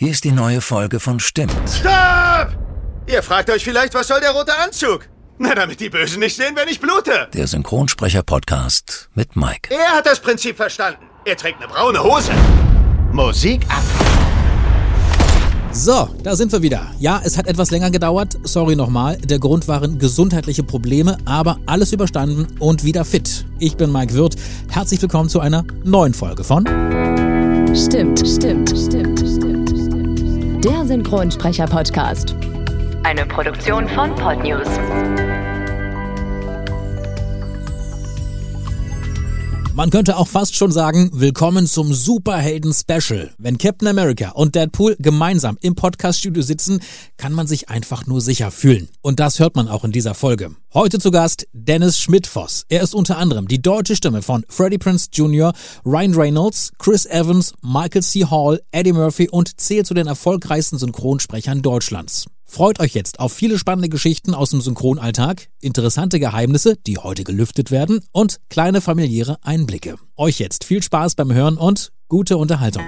Hier ist die neue Folge von Stimmt. Stopp! Ihr fragt euch vielleicht, was soll der rote Anzug? Na, damit die Bösen nicht sehen, wenn ich blute. Der Synchronsprecher-Podcast mit Mike. Er hat das Prinzip verstanden. Er trägt eine braune Hose. Musik ab. So, da sind wir wieder. Ja, es hat etwas länger gedauert. Sorry nochmal. Der Grund waren gesundheitliche Probleme, aber alles überstanden und wieder fit. Ich bin Mike Wirth. Herzlich willkommen zu einer neuen Folge von Stimmt, stimmt, stimmt, stimmt, stimmt. Der Synchronsprecher-Podcast. Eine Produktion von Podnews. Man könnte auch fast schon sagen, willkommen zum Superhelden-Special. Wenn Captain America und Deadpool gemeinsam im Podcaststudio sitzen, kann man sich einfach nur sicher fühlen. Und das hört man auch in dieser Folge. Heute zu Gast Dennis Schmidt-Voss. Er ist unter anderem die deutsche Stimme von Freddie Prince Jr., Ryan Reynolds, Chris Evans, Michael C. Hall, Eddie Murphy und zählt zu den erfolgreichsten Synchronsprechern Deutschlands. Freut euch jetzt auf viele spannende Geschichten aus dem Synchronalltag, interessante Geheimnisse, die heute gelüftet werden und kleine familiäre Einblicke. Euch jetzt viel Spaß beim Hören und gute Unterhaltung.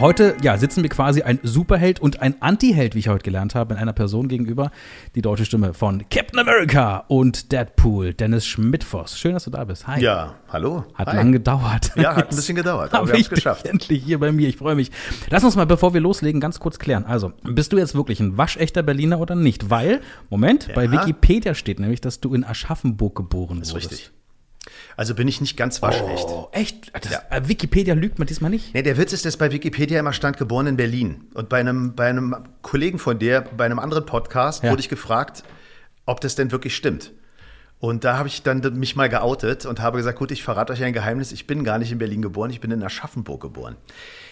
Heute ja, sitzen wir quasi ein Superheld und ein Antiheld, wie ich heute gelernt habe, in einer Person gegenüber. Die deutsche Stimme von Captain America und Deadpool, Dennis Schmidtfoss. Schön, dass du da bist. Hi. Ja, hallo. Hat Hi. lang gedauert. Ja, hat ein bisschen gedauert, aber wir haben es geschafft. Endlich hier bei mir, ich freue mich. Lass uns mal, bevor wir loslegen, ganz kurz klären. Also, bist du jetzt wirklich ein waschechter Berliner oder nicht? Weil, Moment, ja. bei Wikipedia steht nämlich, dass du in Aschaffenburg geboren wurdest. Ist richtig. Also bin ich nicht ganz waschecht. Oh, echt? Das, ja. Äh, Wikipedia lügt man diesmal nicht? Nee, der Witz ist, dass bei Wikipedia immer stand, geboren in Berlin. Und bei einem, bei einem Kollegen von dir, bei einem anderen Podcast, ja. wurde ich gefragt, ob das denn wirklich stimmt. Und da habe ich dann mich mal geoutet und habe gesagt, gut, ich verrate euch ein Geheimnis, ich bin gar nicht in Berlin geboren, ich bin in Aschaffenburg geboren.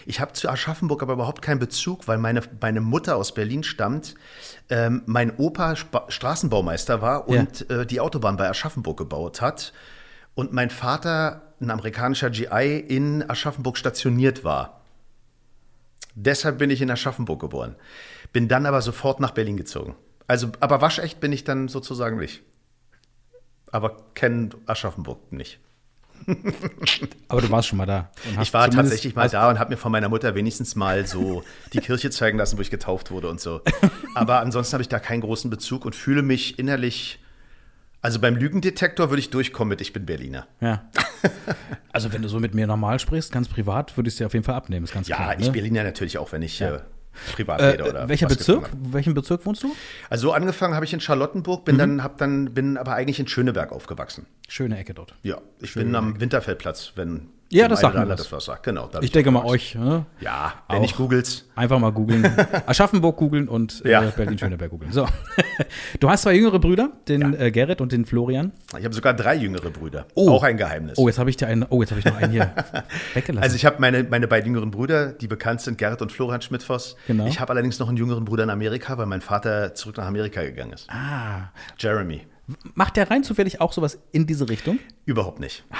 Ich habe zu Aschaffenburg aber überhaupt keinen Bezug, weil meine, meine Mutter aus Berlin stammt, ähm, mein Opa Sp Straßenbaumeister war und ja. äh, die Autobahn bei Aschaffenburg gebaut hat und mein Vater, ein amerikanischer GI, in Aschaffenburg stationiert war. Deshalb bin ich in Aschaffenburg geboren. Bin dann aber sofort nach Berlin gezogen. Also, aber waschecht bin ich dann sozusagen nicht. Aber kenne Aschaffenburg nicht. aber du warst schon mal da. Ich war tatsächlich mal da und habe mir von meiner Mutter wenigstens mal so die Kirche zeigen lassen, wo ich getauft wurde und so. Aber ansonsten habe ich da keinen großen Bezug und fühle mich innerlich also beim Lügendetektor würde ich durchkommen mit Ich bin Berliner. Ja. Also wenn du so mit mir normal sprichst, ganz privat, würde ich es dir auf jeden Fall abnehmen. Ist ganz ja, klar, ich ne? Berliner natürlich auch, wenn ich ja. äh, privat rede äh, oder welcher Bezirk? Welchen Bezirk wohnst du? Also angefangen habe ich in Charlottenburg, bin mhm. dann hab dann bin aber eigentlich in Schöneberg aufgewachsen. Schöne Ecke dort. Ja, ich Schöne bin am Ecke. Winterfeldplatz, wenn ja, das sagt man das. was sagt. Genau, ich denke mal euch. Ne? Ja, wenn ich googles. Einfach mal googeln. Aschaffenburg googeln und äh, ja. Berlin-Schöneberg googeln. So. Du hast zwei jüngere Brüder, den ja. äh, Gerrit und den Florian. Ich habe sogar drei jüngere Brüder. Oh. Auch ein Geheimnis. Oh, jetzt habe ich dir einen, oh, jetzt habe ich noch einen hier weggelassen. Also ich habe meine, meine beiden jüngeren Brüder, die bekannt sind, Gerrit und Florian Schmidtfoss. Genau. Ich habe allerdings noch einen jüngeren Bruder in Amerika, weil mein Vater zurück nach Amerika gegangen ist. Ah. Jeremy. Macht der rein zufällig auch sowas in diese Richtung? Überhaupt nicht. Ah.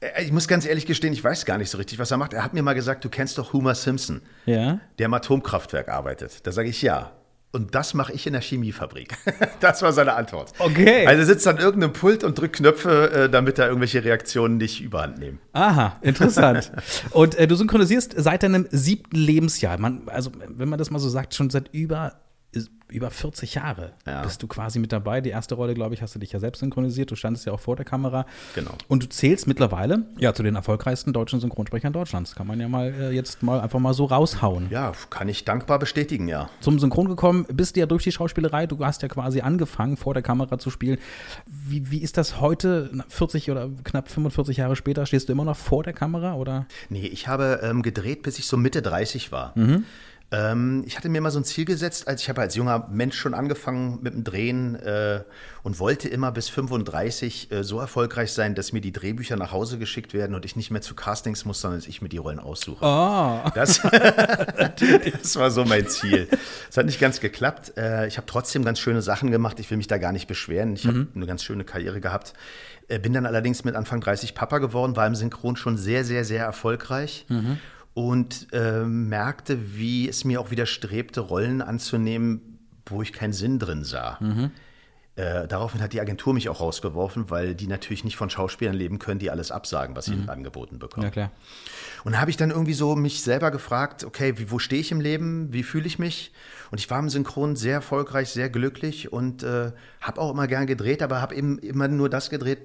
Äh, ich muss ganz ehrlich gestehen, ich weiß gar nicht so richtig, was er macht. Er hat mir mal gesagt, du kennst doch Homer Simpson, ja. der im Atomkraftwerk arbeitet. Da sage ich ja. Und das mache ich in der Chemiefabrik. das war seine Antwort. Okay. Also er sitzt an irgendeinem Pult und drückt Knöpfe, äh, damit da irgendwelche Reaktionen nicht überhand nehmen. Aha, interessant. und äh, du synchronisierst seit deinem siebten Lebensjahr. Man, also, wenn man das mal so sagt, schon seit über über 40 Jahre ja. bist du quasi mit dabei. Die erste Rolle, glaube ich, hast du dich ja selbst synchronisiert. Du standest ja auch vor der Kamera. Genau. Und du zählst mittlerweile ja zu den erfolgreichsten deutschen Synchronsprechern Deutschlands. Kann man ja mal äh, jetzt mal einfach mal so raushauen. Ja, kann ich dankbar bestätigen, ja. Zum Synchron gekommen bist du ja durch die Schauspielerei. Du hast ja quasi angefangen, vor der Kamera zu spielen. Wie, wie ist das heute, 40 oder knapp 45 Jahre später? Stehst du immer noch vor der Kamera oder? Nee, ich habe ähm, gedreht, bis ich so Mitte 30 war. Mhm. Ähm, ich hatte mir mal so ein Ziel gesetzt, als ich habe als junger Mensch schon angefangen mit dem Drehen äh, und wollte immer bis 35 äh, so erfolgreich sein, dass mir die Drehbücher nach Hause geschickt werden und ich nicht mehr zu Castings muss, sondern dass ich mir die Rollen aussuche. Oh. Das, das war so mein Ziel. Es hat nicht ganz geklappt. Äh, ich habe trotzdem ganz schöne Sachen gemacht. Ich will mich da gar nicht beschweren. Ich mhm. habe eine ganz schöne Karriere gehabt. Äh, bin dann allerdings mit Anfang 30 Papa geworden, war im Synchron schon sehr, sehr, sehr erfolgreich. Mhm und äh, merkte, wie es mir auch widerstrebte, Rollen anzunehmen, wo ich keinen Sinn drin sah. Mhm. Äh, daraufhin hat die Agentur mich auch rausgeworfen, weil die natürlich nicht von Schauspielern leben können, die alles absagen, was sie mhm. angeboten bekommen. Ja, klar. Und da habe ich dann irgendwie so mich selber gefragt, okay, wie, wo stehe ich im Leben, wie fühle ich mich? Und ich war im Synchron sehr erfolgreich, sehr glücklich und äh, habe auch immer gern gedreht, aber habe eben immer nur das gedreht,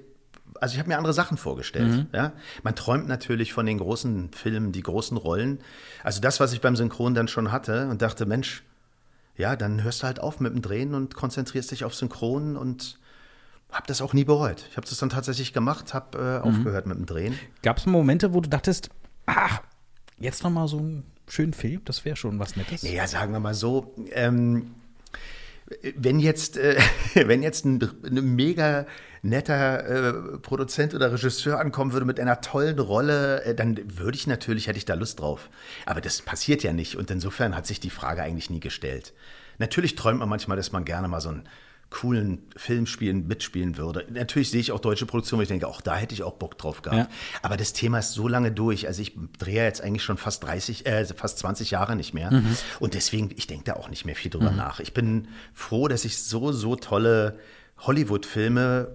also ich habe mir andere Sachen vorgestellt. Mhm. Ja? Man träumt natürlich von den großen Filmen, die großen Rollen. Also das, was ich beim Synchron dann schon hatte und dachte, Mensch, ja, dann hörst du halt auf mit dem Drehen und konzentrierst dich auf Synchron und habe das auch nie bereut. Ich habe das dann tatsächlich gemacht, habe äh, mhm. aufgehört mit dem Drehen. Gab es Momente, wo du dachtest, ach, jetzt noch mal so einen schönen Film, das wäre schon was Nettes? Ja, sagen wir mal so, ähm, wenn jetzt, äh, wenn jetzt ein, ein mega netter äh, Produzent oder Regisseur ankommen würde mit einer tollen Rolle, äh, dann würde ich natürlich, hätte ich da Lust drauf. Aber das passiert ja nicht und insofern hat sich die Frage eigentlich nie gestellt. Natürlich träumt man manchmal, dass man gerne mal so ein coolen Filmspielen mitspielen würde. Natürlich sehe ich auch deutsche Produktionen, wo ich denke, auch da hätte ich auch Bock drauf gehabt. Ja. Aber das Thema ist so lange durch. Also ich drehe jetzt eigentlich schon fast 30, äh, fast 20 Jahre nicht mehr. Mhm. Und deswegen, ich denke da auch nicht mehr viel drüber mhm. nach. Ich bin froh, dass ich so, so tolle Hollywood-Filme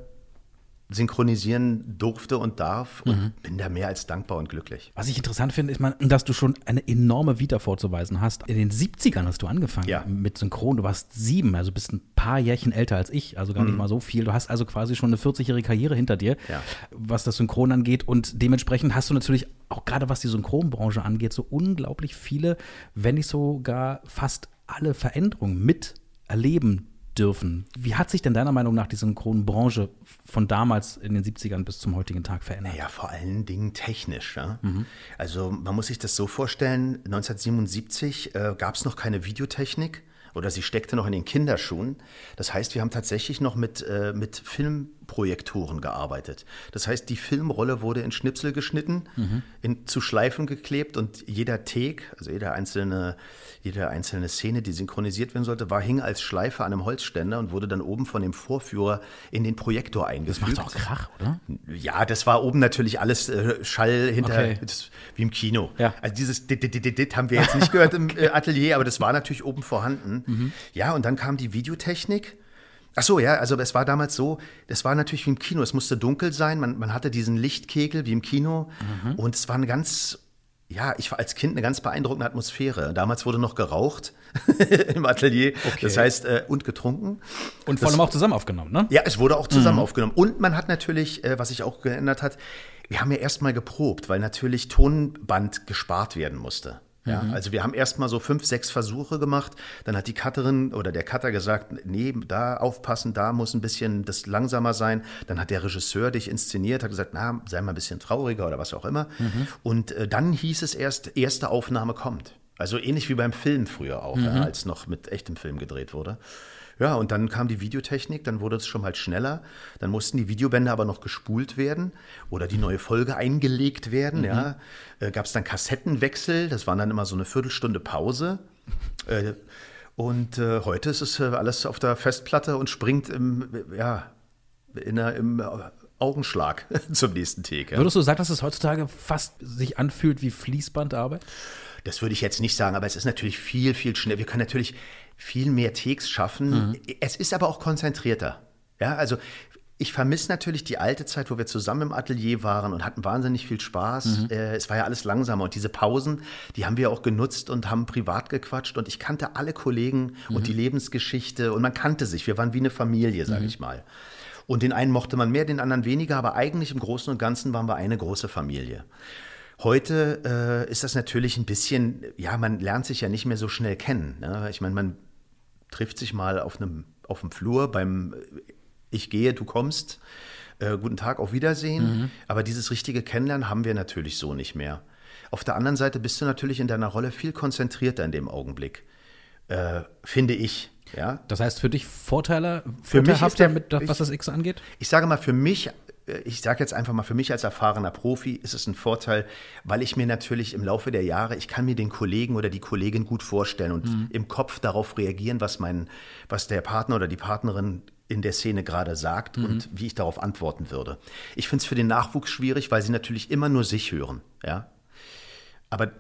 synchronisieren durfte und darf und mhm. bin da mehr als dankbar und glücklich. Was ich interessant finde, ist, man, dass du schon eine enorme Vita vorzuweisen hast. In den 70ern hast du angefangen ja. mit Synchron. Du warst sieben, also bist ein paar Jährchen älter als ich, also gar mhm. nicht mal so viel. Du hast also quasi schon eine 40-jährige Karriere hinter dir, ja. was das Synchron angeht. Und dementsprechend hast du natürlich auch gerade was die Synchronbranche angeht, so unglaublich viele, wenn nicht sogar fast alle Veränderungen miterleben dürfen. Wie hat sich denn deiner Meinung nach die Synchronbranche von damals in den 70ern bis zum heutigen Tag verändert? Ja, vor allen Dingen technisch. Ja? Mhm. Also man muss sich das so vorstellen, 1977 äh, gab es noch keine Videotechnik oder sie steckte noch in den Kinderschuhen. Das heißt, wir haben tatsächlich noch mit, äh, mit Filmprojektoren gearbeitet. Das heißt, die Filmrolle wurde in Schnipsel geschnitten, mhm. in, zu Schleifen geklebt und jeder Take, also jeder einzelne, jede einzelne Szene, die synchronisiert werden sollte, war hing als Schleife an einem Holzständer und wurde dann oben von dem Vorführer in den Projektor eingefügt. Das macht auch Krach, oder? Ja, das war oben natürlich alles äh, Schall hinter, okay. das, wie im Kino. Ja. Also dieses dit, dit, dit, dit haben wir jetzt nicht gehört im äh, Atelier, aber das war natürlich oben vorhanden. Mhm. Ja, und dann kam die Videotechnik. Ach so, ja, also es war damals so, das war natürlich wie im Kino, es musste dunkel sein, man, man hatte diesen Lichtkegel wie im Kino mhm. und es war eine ganz ja, ich war als Kind eine ganz beeindruckende Atmosphäre. Damals wurde noch geraucht im Atelier, okay. das heißt, äh, und getrunken. Und vor allem auch zusammen aufgenommen, ne? Ja, es wurde auch zusammen mhm. aufgenommen. Und man hat natürlich, äh, was sich auch geändert hat, wir haben ja erstmal geprobt, weil natürlich Tonband gespart werden musste. Ja, mhm. also wir haben erstmal so fünf, sechs Versuche gemacht. Dann hat die Cutterin oder der Cutter gesagt, nee, da aufpassen, da muss ein bisschen das langsamer sein. Dann hat der Regisseur dich inszeniert, hat gesagt, na, sei mal ein bisschen trauriger oder was auch immer. Mhm. Und äh, dann hieß es erst, erste Aufnahme kommt. Also ähnlich wie beim Film früher auch, mhm. ja, als noch mit echtem Film gedreht wurde. Ja, und dann kam die Videotechnik, dann wurde es schon mal schneller. Dann mussten die Videobänder aber noch gespult werden oder die neue Folge eingelegt werden. Mhm. Ja. Äh, Gab es dann Kassettenwechsel, das waren dann immer so eine Viertelstunde Pause. Äh, und äh, heute ist es äh, alles auf der Festplatte und springt im, ja, in der, im Augenschlag zum nächsten. Ja. Würdest du sagen, dass es heutzutage fast sich anfühlt wie Fließbandarbeit? Das würde ich jetzt nicht sagen, aber es ist natürlich viel, viel schneller. Wir können natürlich viel mehr Takes schaffen. Mhm. Es ist aber auch konzentrierter. Ja, also ich vermisse natürlich die alte Zeit, wo wir zusammen im Atelier waren und hatten wahnsinnig viel Spaß. Mhm. Äh, es war ja alles langsamer und diese Pausen, die haben wir auch genutzt und haben privat gequatscht und ich kannte alle Kollegen mhm. und die Lebensgeschichte und man kannte sich. Wir waren wie eine Familie, sage mhm. ich mal. Und den einen mochte man mehr, den anderen weniger, aber eigentlich im Großen und Ganzen waren wir eine große Familie. Heute äh, ist das natürlich ein bisschen, ja, man lernt sich ja nicht mehr so schnell kennen. Ne? Ich meine, man trifft sich mal auf einem, auf dem Flur beim Ich gehe, du kommst. Äh, guten Tag, auf Wiedersehen. Mhm. Aber dieses richtige Kennenlernen haben wir natürlich so nicht mehr. Auf der anderen Seite bist du natürlich in deiner Rolle viel konzentrierter in dem Augenblick, äh, finde ich. Ja? Das heißt für dich Vorteile, für mich ist der, mit, was das X angeht? Ich sage mal, für mich ich sage jetzt einfach mal, für mich als erfahrener Profi ist es ein Vorteil, weil ich mir natürlich im Laufe der Jahre, ich kann mir den Kollegen oder die Kollegin gut vorstellen und mhm. im Kopf darauf reagieren, was mein, was der Partner oder die Partnerin in der Szene gerade sagt mhm. und wie ich darauf antworten würde. Ich finde es für den Nachwuchs schwierig, weil sie natürlich immer nur sich hören, ja. Aber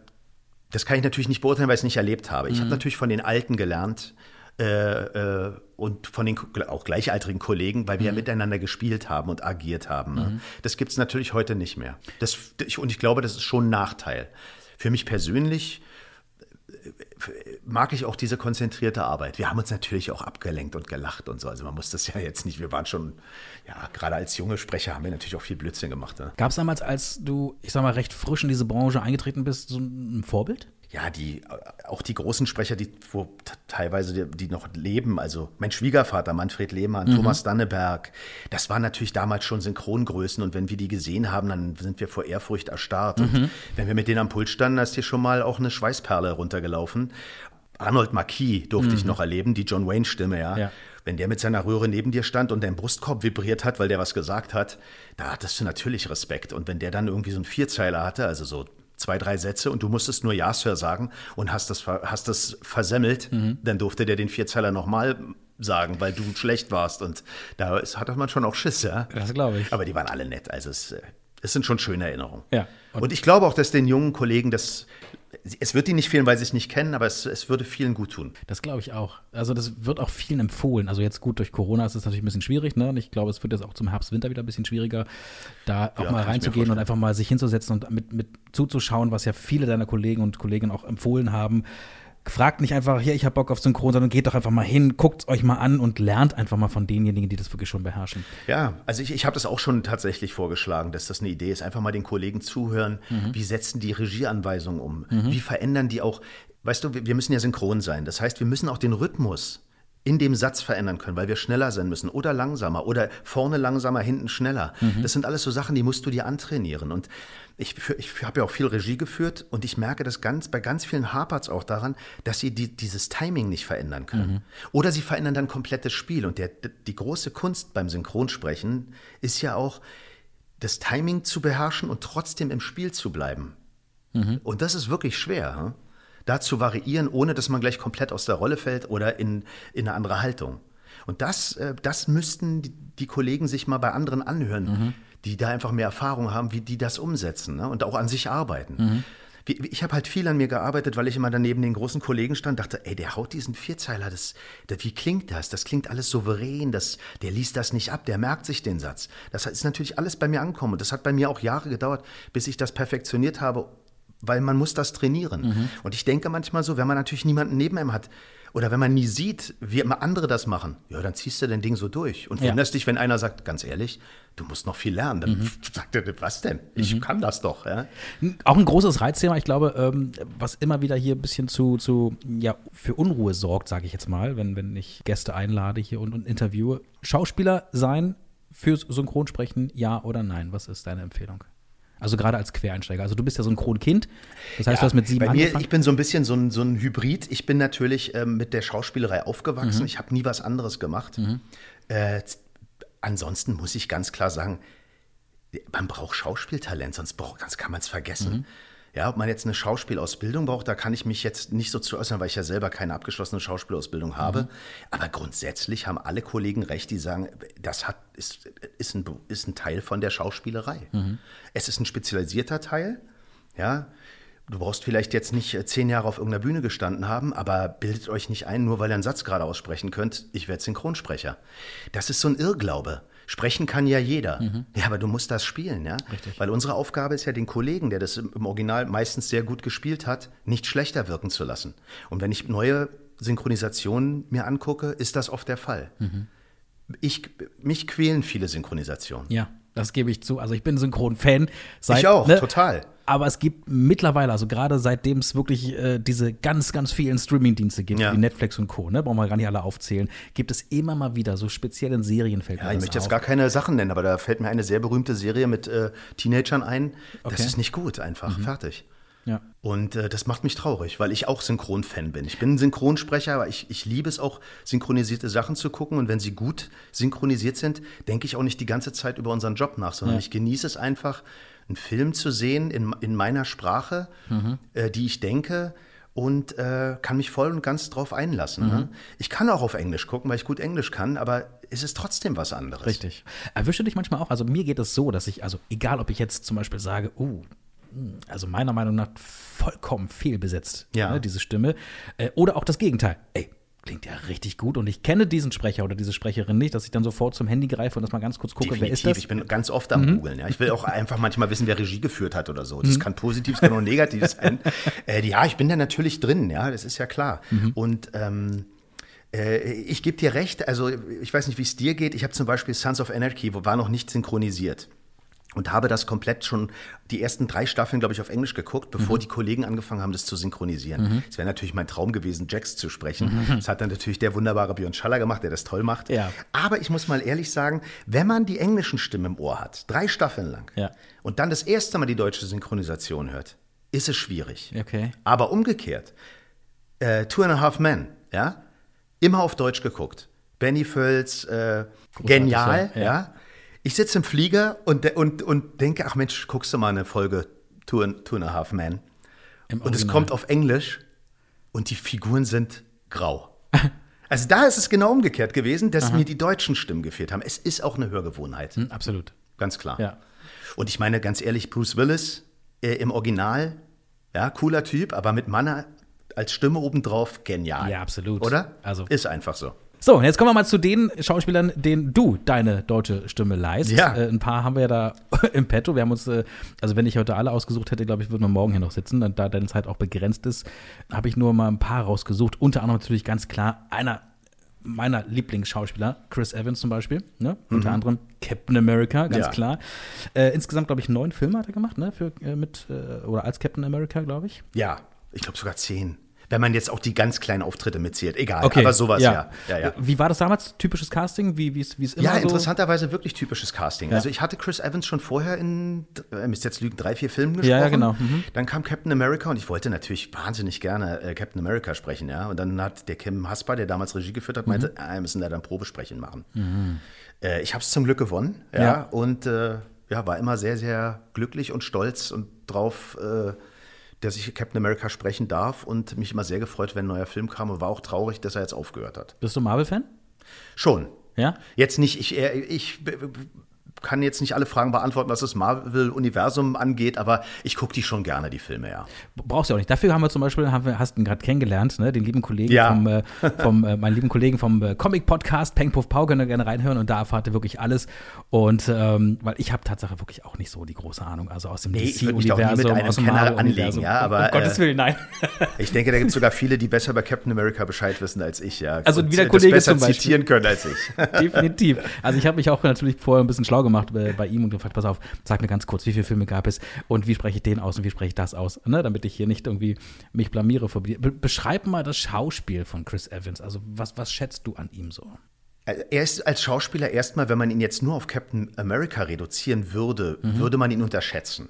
das kann ich natürlich nicht beurteilen, weil ich es nicht erlebt habe. Ich mhm. habe natürlich von den Alten gelernt, äh, äh, und von den auch gleichaltrigen Kollegen, weil wir ja miteinander gespielt haben und agiert haben. Ne? Das gibt es natürlich heute nicht mehr. Das, und ich glaube, das ist schon ein Nachteil. Für mich persönlich mag ich auch diese konzentrierte Arbeit. Wir haben uns natürlich auch abgelenkt und gelacht und so. Also man muss das ja jetzt nicht, wir waren schon, ja, gerade als junge Sprecher haben wir natürlich auch viel Blödsinn gemacht. Ne? Gab es damals, als du, ich sag mal, recht frisch in diese Branche eingetreten bist, so ein Vorbild? Ja, die, auch die großen Sprecher, die wo teilweise die, die noch leben, also mein Schwiegervater Manfred Lehmann, mhm. Thomas Danneberg, das waren natürlich damals schon Synchrongrößen und wenn wir die gesehen haben, dann sind wir vor Ehrfurcht erstarrt. Mhm. Und wenn wir mit denen am Pult standen, da ist dir schon mal auch eine Schweißperle runtergelaufen. Arnold Marquis durfte mhm. ich noch erleben, die John Wayne-Stimme, ja. ja. Wenn der mit seiner Röhre neben dir stand und dein Brustkorb vibriert hat, weil der was gesagt hat, da hattest du natürlich Respekt. Und wenn der dann irgendwie so einen Vierzeiler hatte, also so zwei, drei Sätze und du musstest nur Ja, Sir sagen und hast das, hast das versemmelt, mhm. dann durfte der den Vierzeiler nochmal sagen, weil du schlecht warst. Und da ist, hat man schon auch Schiss, ja. Das glaube ich. Aber die waren alle nett. Also es, äh, es sind schon schöne Erinnerungen. Ja. Und, und ich glaube auch, dass den jungen Kollegen das es wird ihnen nicht fehlen, weil sie es nicht kennen, aber es, es würde vielen gut tun. Das glaube ich auch. Also das wird auch vielen empfohlen. Also jetzt gut, durch Corona ist es natürlich ein bisschen schwierig, ne? Und ich glaube, es wird jetzt auch zum Herbst, Winter wieder ein bisschen schwieriger, da auch ja, mal reinzugehen und einfach mal sich hinzusetzen und mit, mit zuzuschauen, was ja viele deiner Kollegen und Kolleginnen auch empfohlen haben fragt nicht einfach, hier, ich habe Bock auf Synchron, sondern geht doch einfach mal hin, guckt es euch mal an und lernt einfach mal von denjenigen, die das wirklich schon beherrschen. Ja, also ich, ich habe das auch schon tatsächlich vorgeschlagen, dass das eine Idee ist. Einfach mal den Kollegen zuhören, mhm. wie setzen die Regieanweisungen um, mhm. wie verändern die auch, weißt du, wir müssen ja synchron sein. Das heißt, wir müssen auch den Rhythmus in dem Satz verändern können, weil wir schneller sein müssen oder langsamer oder vorne langsamer, hinten schneller. Mhm. Das sind alles so Sachen, die musst du dir antrainieren. Und ich, ich habe ja auch viel Regie geführt und ich merke das ganz, bei ganz vielen hapert auch daran, dass sie die, dieses Timing nicht verändern können. Mhm. Oder sie verändern dann komplettes Spiel. Und der, die große Kunst beim Synchronsprechen ist ja auch, das Timing zu beherrschen und trotzdem im Spiel zu bleiben. Mhm. Und das ist wirklich schwer. Hm? da zu variieren, ohne dass man gleich komplett aus der Rolle fällt oder in, in eine andere Haltung. Und das, äh, das müssten die, die, Kollegen sich mal bei anderen anhören, mhm. Die da einfach mehr Erfahrung haben, wie die das umsetzen ne? und auch an sich arbeiten. Mhm. Ich habe halt viel an mir gearbeitet, weil ich immer daneben den großen Kollegen stand, dachte, ey, der haut diesen Vierzeiler, das, das, wie klingt das? Das klingt alles souverän, das, der liest das nicht ab, der merkt sich den Satz. Das ist natürlich alles bei mir angekommen. Und das hat bei mir auch Jahre gedauert, bis ich das perfektioniert habe, weil man muss das trainieren. Mhm. Und ich denke manchmal so, wenn man natürlich niemanden neben einem hat oder wenn man nie sieht, wie immer andere das machen, ja, dann ziehst du dein Ding so durch und ja. wunderst dich, wenn einer sagt, ganz ehrlich, du musst noch viel lernen. Dann mhm. sagt er, was denn? Ich mhm. kann das doch. Ja? Auch ein großes Reizthema, ich glaube, ähm, was immer wieder hier ein bisschen zu, zu ja, für Unruhe sorgt, sage ich jetzt mal, wenn, wenn ich Gäste einlade hier und, und interviewe. Schauspieler sein fürs Synchronsprechen, ja oder nein? Was ist deine Empfehlung? Also gerade als Quereinsteiger. Also du bist ja so ein Kronkind. Das heißt, ja, du hast mit sieben bei mir, angefangen. Ich bin so ein bisschen so ein, so ein Hybrid. Ich bin natürlich ähm, mit der Schauspielerei aufgewachsen. Mhm. Ich habe nie was anderes gemacht. Mhm. Äh, ansonsten muss ich ganz klar sagen, man braucht Schauspieltalent, sonst, braucht, sonst kann man es vergessen. Mhm. Ja, ob man jetzt eine Schauspielausbildung braucht, da kann ich mich jetzt nicht so zu äußern, weil ich ja selber keine abgeschlossene Schauspielausbildung habe. Mhm. Aber grundsätzlich haben alle Kollegen recht, die sagen, das hat, ist, ist, ein, ist ein Teil von der Schauspielerei. Mhm. Es ist ein spezialisierter Teil. Ja, Du brauchst vielleicht jetzt nicht äh, zehn Jahre auf irgendeiner Bühne gestanden haben, aber bildet euch nicht ein, nur weil ihr einen Satz gerade aussprechen könnt, ich werde Synchronsprecher. Das ist so ein Irrglaube. Sprechen kann ja jeder. Mhm. Ja, aber du musst das spielen, ja? Richtig. Weil unsere Aufgabe ist ja, den Kollegen, der das im Original meistens sehr gut gespielt hat, nicht schlechter wirken zu lassen. Und wenn ich neue Synchronisationen mir angucke, ist das oft der Fall. Mhm. Ich, mich quälen viele Synchronisationen. Ja, das gebe ich zu. Also ich bin Synchron-Fan. Ich auch, ne, total. Aber es gibt mittlerweile, also gerade seitdem es wirklich äh, diese ganz, ganz vielen Streaming-Dienste gibt, ja. wie Netflix und Co., ne, brauchen wir gar nicht alle aufzählen, gibt es immer mal wieder so spezielle Serien. Fällt ja, ich möchte auf. jetzt gar keine Sachen nennen, aber da fällt mir eine sehr berühmte Serie mit äh, Teenagern ein. Das okay. ist nicht gut, einfach. Mhm. Fertig. Ja. Und äh, das macht mich traurig, weil ich auch Synchron-Fan bin. Ich bin ein Synchronsprecher, aber ich, ich liebe es auch, synchronisierte Sachen zu gucken. Und wenn sie gut synchronisiert sind, denke ich auch nicht die ganze Zeit über unseren Job nach, sondern ja. ich genieße es einfach, einen Film zu sehen in, in meiner Sprache, mhm. äh, die ich denke und äh, kann mich voll und ganz drauf einlassen. Ne? Mhm. Ne? Ich kann auch auf Englisch gucken, weil ich gut Englisch kann, aber es ist trotzdem was anderes. Richtig. Erwische dich manchmal auch, also mir geht es so, dass ich, also egal ob ich jetzt zum Beispiel sage, oh, also meiner Meinung nach vollkommen fehlbesetzt, ja. ne, diese Stimme. Äh, oder auch das Gegenteil. Ey, klingt ja richtig gut. Und ich kenne diesen Sprecher oder diese Sprecherin nicht, dass ich dann sofort zum Handy greife und das mal ganz kurz gucke, Definitiv. wer ist das? Ich bin ganz oft am mhm. googeln. Ja. Ich will auch einfach manchmal wissen, wer Regie geführt hat oder so. Das mhm. kann positiv, das kann auch negativ sein. Äh, ja, ich bin da natürlich drin, ja, das ist ja klar. Mhm. Und ähm, äh, ich gebe dir recht, also ich weiß nicht, wie es dir geht. Ich habe zum Beispiel Sons of Anarchy, wo war noch nicht synchronisiert und habe das komplett schon die ersten drei Staffeln, glaube ich, auf Englisch geguckt, bevor mhm. die Kollegen angefangen haben, das zu synchronisieren. Mhm. Es wäre natürlich mein Traum gewesen, Jax zu sprechen. Mhm. Das hat dann natürlich der wunderbare Björn Schaller gemacht, der das toll macht. Ja. Aber ich muss mal ehrlich sagen, wenn man die englischen Stimmen im Ohr hat, drei Staffeln lang, ja. und dann das erste Mal die deutsche Synchronisation hört, ist es schwierig. Okay. Aber umgekehrt, äh, Two and a Half Men, ja, immer auf Deutsch geguckt. Benny Völz, äh, genial, ja. ja ich sitze im Flieger und, und, und denke, ach Mensch, guckst du mal eine Folge Two and, Two and a Half Men. und es kommt auf Englisch und die Figuren sind grau. Also da ist es genau umgekehrt gewesen, dass Aha. mir die deutschen Stimmen gefehlt haben. Es ist auch eine Hörgewohnheit. Hm, absolut. Ganz klar. Ja. Und ich meine, ganz ehrlich, Bruce Willis äh, im Original, ja, cooler Typ, aber mit Mann als Stimme obendrauf genial. Ja, absolut. Oder? Also. Ist einfach so. So, und jetzt kommen wir mal zu den Schauspielern, denen du deine deutsche Stimme leist. Ja. Äh, ein paar haben wir ja da im Petto. Wir haben uns, äh, also wenn ich heute alle ausgesucht hätte, glaube ich, würden wir morgen hier noch sitzen. Und da deine Zeit auch begrenzt ist, habe ich nur mal ein paar rausgesucht. Unter anderem natürlich ganz klar einer meiner Lieblingsschauspieler, Chris Evans zum Beispiel, ne? Mhm. unter anderem Captain America, ganz ja. klar. Äh, insgesamt, glaube ich, neun Filme hat er gemacht, ne? Für, äh, mit, äh, oder als Captain America, glaube ich. Ja, ich glaube sogar zehn wenn man jetzt auch die ganz kleinen Auftritte mitzählt. Egal, okay. aber sowas, ja. Ja. ja. Wie war das damals? Typisches Casting? Wie es immer Ja, interessanterweise wirklich typisches Casting. Also ich hatte Chris Evans schon vorher in, äh, müsst jetzt lügen, drei, vier Filmen gesprochen. Ja, genau. Mhm. Dann kam Captain America und ich wollte natürlich wahnsinnig gerne äh, Captain America sprechen, ja. Und dann hat der Kim Hasper, der damals Regie geführt hat, meinte, mhm. ah, wir müssen da dann Probesprechen machen. Mhm. Äh, ich habe es zum Glück gewonnen, ja. ja. Und äh, ja, war immer sehr, sehr glücklich und stolz und drauf, äh, dass ich Captain America sprechen darf und mich immer sehr gefreut, wenn ein neuer Film kam und war auch traurig, dass er jetzt aufgehört hat. Bist du Marvel-Fan? Schon. Ja? Jetzt nicht, ich, ich kann jetzt nicht alle Fragen beantworten, was das Marvel-Universum angeht, aber ich gucke die schon gerne, die Filme, ja. Brauchst du auch nicht. Dafür haben wir zum Beispiel, haben wir, hast du ihn gerade kennengelernt, ne, den lieben Kollegen ja. vom, äh, vom äh, meinen lieben Kollegen vom äh, Comic-Podcast, Peng Puff Pau, könnt ihr gerne reinhören und da erfahrt ihr wirklich alles. Und ähm, weil ich habe tatsächlich wirklich auch nicht so die große Ahnung, also aus dem nee, DC-Universum, aus dem anlegen, ja, aber. Um Gottes Willen, nein. ich denke, da gibt es sogar viele, die besser bei Captain America Bescheid wissen als ich, ja. Also wie der Kollege das besser zitieren können als ich. Definitiv. Also ich habe mich auch natürlich vorher ein bisschen schlau gemacht bei, bei ihm und gefragt, pass auf, sag mir ganz kurz, wie viele Filme gab es und wie spreche ich den aus und wie spreche ich das aus, ne? damit ich hier nicht irgendwie mich blamiere vor Be Beschreib mal das Schauspiel von Chris Evans. Also was, was schätzt du an ihm so? Äh, er ist als Schauspieler erstmal, wenn man ihn jetzt nur auf Captain America reduzieren würde, mhm. würde man ihn unterschätzen.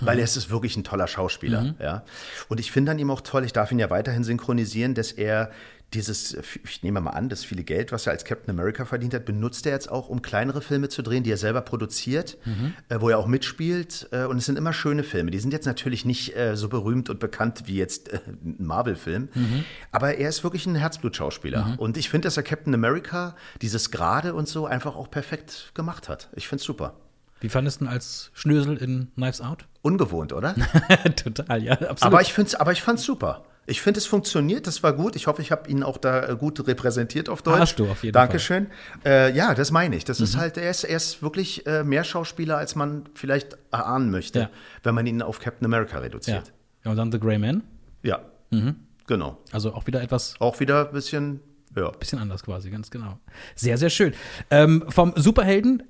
Mhm. Weil er ist wirklich ein toller Schauspieler, mhm. ja. Und ich finde an ihm auch toll, ich darf ihn ja weiterhin synchronisieren, dass er dieses, ich nehme mal an, das viele Geld, was er als Captain America verdient hat, benutzt er jetzt auch, um kleinere Filme zu drehen, die er selber produziert, mhm. äh, wo er auch mitspielt. Äh, und es sind immer schöne Filme. Die sind jetzt natürlich nicht äh, so berühmt und bekannt wie jetzt äh, ein Marvel-Film, mhm. aber er ist wirklich ein Herzblutschauspieler. Mhm. Und ich finde, dass er Captain America, dieses Gerade und so, einfach auch perfekt gemacht hat. Ich finde es super. Wie fandest du ihn als Schnösel in Knives Out? Ungewohnt, oder? Total, ja, absolut. Aber ich, aber ich fand es super. Ich finde, es funktioniert, das war gut. Ich hoffe, ich habe ihn auch da äh, gut repräsentiert auf Deutsch. Hast du auf jeden Dankeschön. Fall. Dankeschön. Äh, ja, das meine ich. Das mhm. ist halt, er ist, er ist wirklich äh, mehr Schauspieler, als man vielleicht erahnen möchte, ja. wenn man ihn auf Captain America reduziert. Ja, und dann The Grey Man? Ja, mhm. genau. Also auch wieder etwas. Auch wieder ein bisschen, ja. Bisschen anders quasi, ganz genau. Sehr, sehr schön. Ähm, vom Superhelden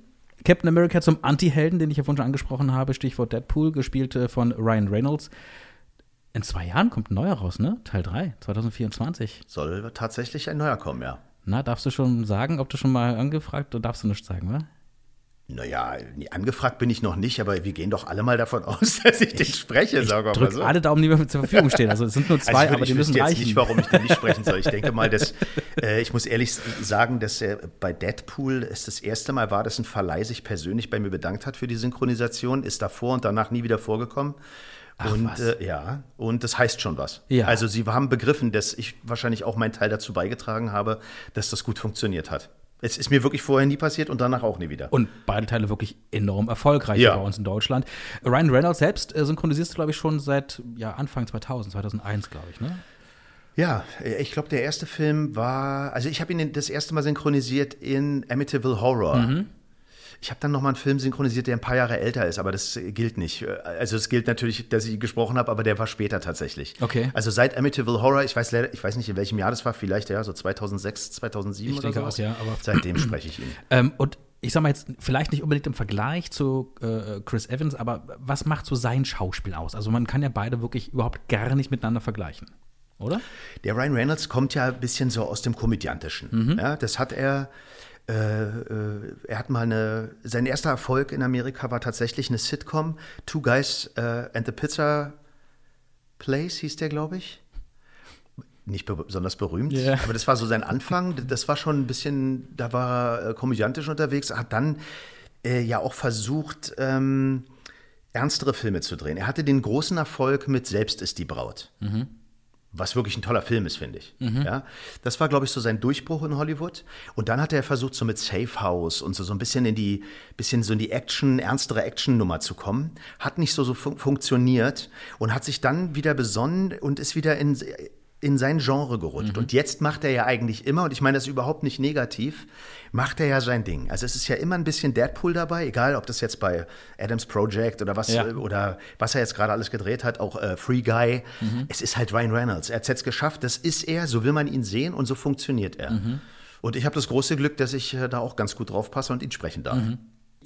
Captain America zum Anti-Helden, den ich ja vorhin schon angesprochen habe, Stichwort Deadpool, gespielt äh, von Ryan Reynolds. In zwei Jahren kommt ein neuer raus, ne? Teil 3, 2024. Soll tatsächlich ein neuer kommen, ja. Na, darfst du schon sagen, ob du schon mal angefragt oder darfst du nichts sagen, wa? Naja, angefragt bin ich noch nicht, aber wir gehen doch alle mal davon aus, dass ich, ich den spreche, ich sagen wir mal so. alle Daumen, die mir zur Verfügung stehen. Also es sind nur also zwei, also aber die müssen jetzt reichen. nicht, warum ich den nicht sprechen soll. Ich denke mal, dass äh, ich muss ehrlich sagen, dass äh, bei Deadpool es das erste Mal war, dass ein Verleih sich persönlich bei mir bedankt hat für die Synchronisation, ist davor und danach nie wieder vorgekommen. Ach, und äh, ja, und das heißt schon was. Ja. Also sie haben begriffen, dass ich wahrscheinlich auch meinen Teil dazu beigetragen habe, dass das gut funktioniert hat. Es ist mir wirklich vorher nie passiert und danach auch nie wieder. Und beide Teile wirklich enorm erfolgreich ja. bei uns in Deutschland. Ryan Reynolds selbst äh, synchronisierst du, glaube ich, schon seit ja, Anfang 2000, 2001, glaube ich, ne? Ja, ich glaube, der erste Film war, also ich habe ihn das erste Mal synchronisiert in Amityville Horror. Mhm. Ich habe dann noch mal einen Film synchronisiert, der ein paar Jahre älter ist, aber das gilt nicht. Also es gilt natürlich, dass ich gesprochen habe, aber der war später tatsächlich. Okay. Also seit Amityville Horror, ich weiß leider, ich weiß nicht in welchem Jahr das war, vielleicht ja so 2006, 2007 ich oder denke sowas. auch, ja, aber Seitdem spreche ich ihn. Ähm, und ich sag mal jetzt, vielleicht nicht unbedingt im Vergleich zu äh, Chris Evans, aber was macht so sein Schauspiel aus? Also man kann ja beide wirklich überhaupt gar nicht miteinander vergleichen, oder? Der Ryan Reynolds kommt ja ein bisschen so aus dem Komödiantischen. Mhm. Ja, das hat er. Äh, äh, er hat mal eine. Sein erster Erfolg in Amerika war tatsächlich eine Sitcom, Two Guys äh, and the Pizza Place hieß der, glaube ich. Nicht be besonders berühmt, Ja. aber das war so sein Anfang. Das war schon ein bisschen, da war er komödiantisch unterwegs, hat dann äh, ja auch versucht, ähm, ernstere Filme zu drehen. Er hatte den großen Erfolg mit Selbst ist die Braut was wirklich ein toller Film ist, finde ich. Ja, das war, glaube ich, so sein Durchbruch in Hollywood. Und dann hat er versucht, so mit Safe House und so, so ein bisschen in die, bisschen so in die Action, ernstere Action-Nummer zu kommen. Hat nicht so, so fun funktioniert und hat sich dann wieder besonnen und ist wieder in, in sein Genre gerutscht. Und jetzt macht er ja eigentlich immer, und ich meine das überhaupt nicht negativ, macht er ja sein Ding. Also es ist ja immer ein bisschen Deadpool dabei, egal ob das jetzt bei Adams Project oder was, Ja. äh, oder was er jetzt gerade alles gedreht hat, auch äh, Free Guy. Es ist halt Ryan Reynolds. Er hat es jetzt geschafft, das ist er, so will man ihn sehen und so funktioniert er. Und ich habe das große Glück, dass ich äh, da auch ganz gut drauf passe und ihn sprechen darf.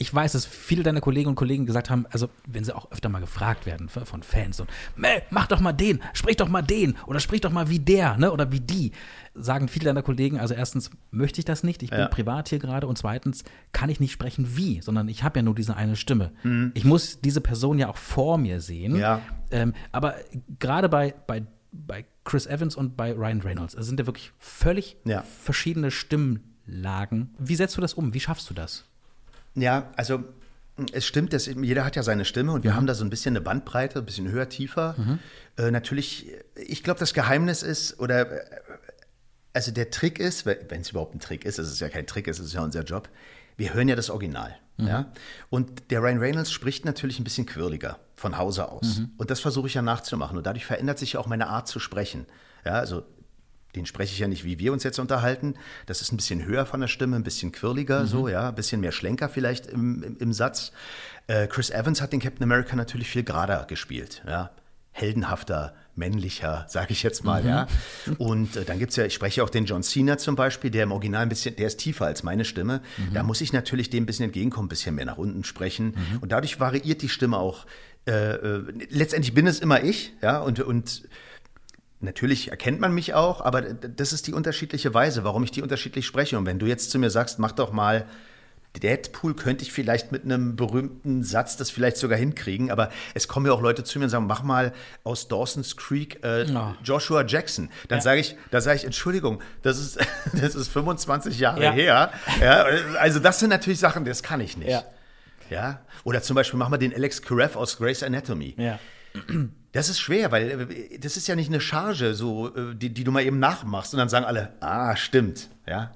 Ich weiß, dass viele deiner Kolleginnen und Kollegen gesagt haben, also wenn sie auch öfter mal gefragt werden von Fans und Mel, mach doch mal den, sprich doch mal den oder sprich doch mal wie der, ne, oder wie die, sagen viele deiner Kollegen, also erstens möchte ich das nicht, ich bin Ja. privat hier gerade und zweitens kann ich nicht sprechen wie, sondern ich habe ja nur diese eine Stimme. Ich muss diese Person ja auch vor mir sehen. Ja. Ähm, aber gerade bei, bei, bei Chris Evans und bei Ryan Reynolds, das sind ja wirklich völlig Ja. verschiedene Stimmlagen. Wie setzt du das um? Wie schaffst du das? Ja, also es stimmt, dass jeder hat ja seine Stimme und wir haben da so ein bisschen eine Bandbreite, ein bisschen höher, tiefer. Äh, natürlich, ich glaube, das Geheimnis ist, oder äh, also der Trick ist, wenn es überhaupt ein Trick ist, es ist ja kein Trick, es ist ja unser Job, wir hören ja das Original. Ja? Und der Ryan Reynolds spricht natürlich ein bisschen quirliger von Hause aus. Und das versuche ich ja nachzumachen. Und dadurch verändert sich ja auch meine Art zu sprechen. Ja, also den spreche ich ja nicht, wie wir uns jetzt unterhalten. Das ist ein bisschen höher von der Stimme, ein bisschen quirliger, so, ja, ein bisschen mehr Schlenker vielleicht im, im, im Satz. Äh, Chris Evans hat den Captain America natürlich viel gerader gespielt, ja. Heldenhafter, männlicher, sage ich jetzt mal, ja. Und äh, dann gibt's ja, ich spreche auch den John Cena zum Beispiel, der im Original ein bisschen, der ist tiefer als meine Stimme. Da muss ich natürlich dem ein bisschen entgegenkommen, ein bisschen mehr nach unten sprechen. Und dadurch variiert die Stimme auch. Äh, äh, letztendlich bin es immer ich, ja, und, und Natürlich erkennt man mich auch, aber das ist die unterschiedliche Weise, warum ich die unterschiedlich spreche. Und wenn du jetzt zu mir sagst, mach doch mal Deadpool, könnte ich vielleicht mit einem berühmten Satz das vielleicht sogar hinkriegen. Aber es kommen ja auch Leute zu mir und sagen, mach mal aus Dawson's Creek äh, Ja. Joshua Jackson. Dann Ja. sage ich, da sage ich, Entschuldigung, das ist, das ist 25 Jahre Ja. her. Ja, also das sind natürlich Sachen, das kann ich nicht. Ja. Ja? Oder zum Beispiel mach mal den Alex Karev aus Grey's Anatomy. Ja. Das ist schwer, weil äh, das ist ja nicht eine Charge, so, äh, die, die du mal eben nachmachst und dann sagen alle, ah, stimmt, ja.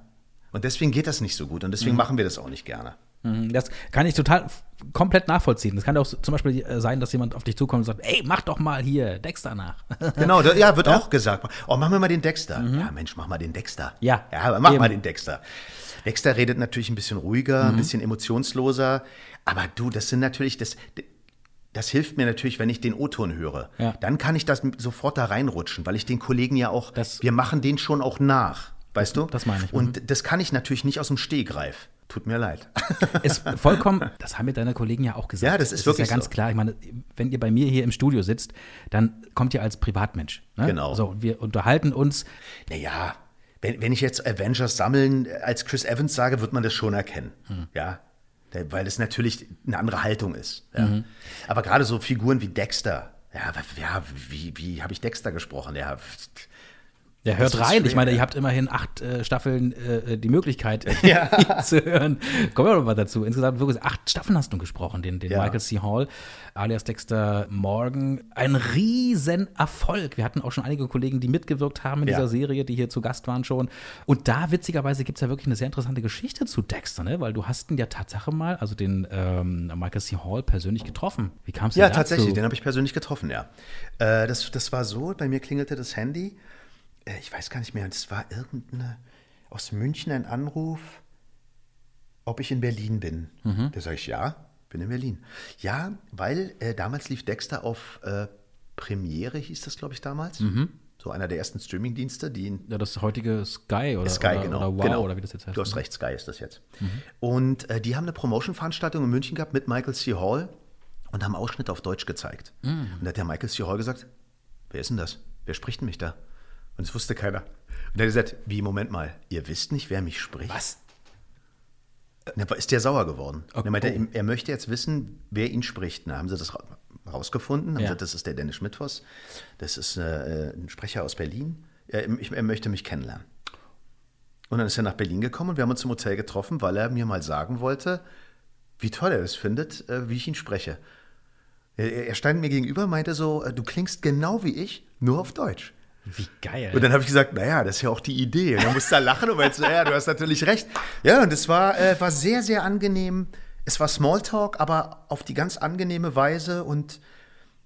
Und deswegen geht das nicht so gut und deswegen machen wir das auch nicht gerne. Mhm, Das kann ich total komplett nachvollziehen. Das kann auch zum Beispiel äh, sein, dass jemand auf dich zukommt und sagt, ey, mach doch mal hier Dexter nach. Genau, da, ja, wird auch gesagt. Oh, machen wir mal den Dexter. Ja, Mensch, mach mal den Dexter. Ja, Ja, mach eben. mal den Dexter. Dexter redet natürlich ein bisschen ruhiger, ein bisschen emotionsloser. Aber du, das sind natürlich, das, das hilft mir natürlich, wenn ich den O-Ton höre. Ja. Dann kann ich das sofort da reinrutschen, weil ich den Kollegen ja auch, Das- wir machen den schon auch nach. Weißt du? das meine ich. Mhm. Und das kann ich natürlich nicht aus dem Stehgreif. Tut mir leid. Ist vollkommen, das haben mir deine Kollegen ja auch gesagt. Ja, das ist Es wirklich ja ganz so. klar. Ich meine, wenn ihr bei mir hier im Studio sitzt, dann kommt ihr als Privatmensch. Ne? Genau. So, wir unterhalten uns. Naja, wenn, wenn ich jetzt Avengers sammeln als Chris Evans sage, wird man das schon erkennen. Hm. Ja. Weil es natürlich eine andere Haltung ist. Ja. Mhm. Aber gerade so Figuren wie Dexter, ja, ja wie, wie habe ich Dexter gesprochen? Ja, Der hört rein. Ich schwer, meine, ja. ihr habt immerhin acht äh, Staffeln äh, die Möglichkeit, ihn zu hören. Kommen wir noch mal dazu. Insgesamt wirklich acht Staffeln hast du gesprochen, den, den Ja. Michael C. Hall, alias Dexter Morgan. Ein riesen Erfolg. Wir hatten auch schon einige Kollegen, die mitgewirkt haben in Ja. dieser Serie, die hier zu Gast waren schon. Und da, witzigerweise, gibt es ja wirklich eine sehr interessante Geschichte zu Dexter, ne? weil du hast ihn ja Tatsache mal, also den ähm, Michael C. Hall, persönlich getroffen. Wie kam es ja dazu? tatsächlich, den habe ich persönlich getroffen, ja. Äh, das, das war so, bei mir klingelte das Handy. Äh, ich weiß gar nicht mehr, das war irgendeine, aus München ein Anruf, ob ich in Berlin bin. Da sage ich, ja, bin in Berlin. Ja, weil äh, damals lief Dexter auf äh, Premiere, hieß das, glaube ich, damals. So einer der ersten Streamingdienste, die in Ja, das heutige Sky oder, Sky, oder, genau. oder Wow genau. oder wie das jetzt heißt. Du hast ne? recht, Sky ist das jetzt. Und äh, die haben eine Promotion-Veranstaltung in München gehabt mit Michael C. Hall und haben Ausschnitte auf Deutsch gezeigt. Und da hat der Michael C. Hall gesagt, wer ist denn das? Wer spricht denn mich da? Und es wusste keiner. Und er hat gesagt, wie, Moment mal, ihr wisst nicht, wer mich spricht? Was? Und dann ist der sauer geworden. Okay. er meinte, er- er möchte jetzt wissen, wer ihn spricht. Da haben sie das ra- rausgefunden. Haben Ja. gesagt, das ist der Dennis Schmidtfoss. Das ist äh, ein Sprecher aus Berlin. Er, ich, er möchte mich kennenlernen. Und dann ist er nach Berlin gekommen und wir haben uns im Hotel getroffen, weil er mir mal sagen wollte, wie toll er das findet, äh, wie ich ihn spreche. Er, er stand mir gegenüber und meinte so, äh, du klingst genau wie ich, nur auf Deutsch. Wie geil. Und dann habe ich gesagt, naja, das ist ja auch die Idee. Und dann musste er lachen und meinte, so, ja, du hast natürlich recht. Ja, und es war, äh, war sehr, sehr angenehm. Es war Smalltalk, aber auf die ganz angenehme Weise und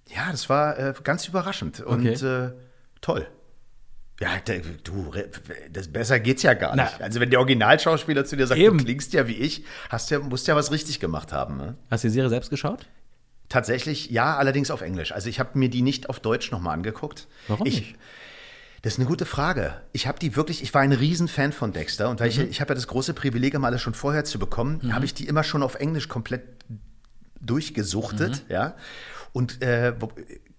ja, das war äh, ganz überraschend und Okay. äh, toll. Ja, du, das besser geht's ja gar nicht. Na. also wenn der Originalschauspieler zu dir sagt, Eben. du klingst ja wie ich, hast ja, musst ja was richtig gemacht haben. Ne? Hast du die Serie selbst geschaut? Tatsächlich, ja, allerdings auf Englisch. Also ich habe mir die nicht auf Deutsch nochmal angeguckt. Warum ich, nicht? Das ist eine gute Frage. Ich habe die wirklich, ich war ein Riesenfan von Dexter und weil ich, ich habe ja das große Privileg, immer alles schon vorher zu bekommen, habe ich die immer schon auf Englisch komplett durchgesuchtet, ja. Und äh,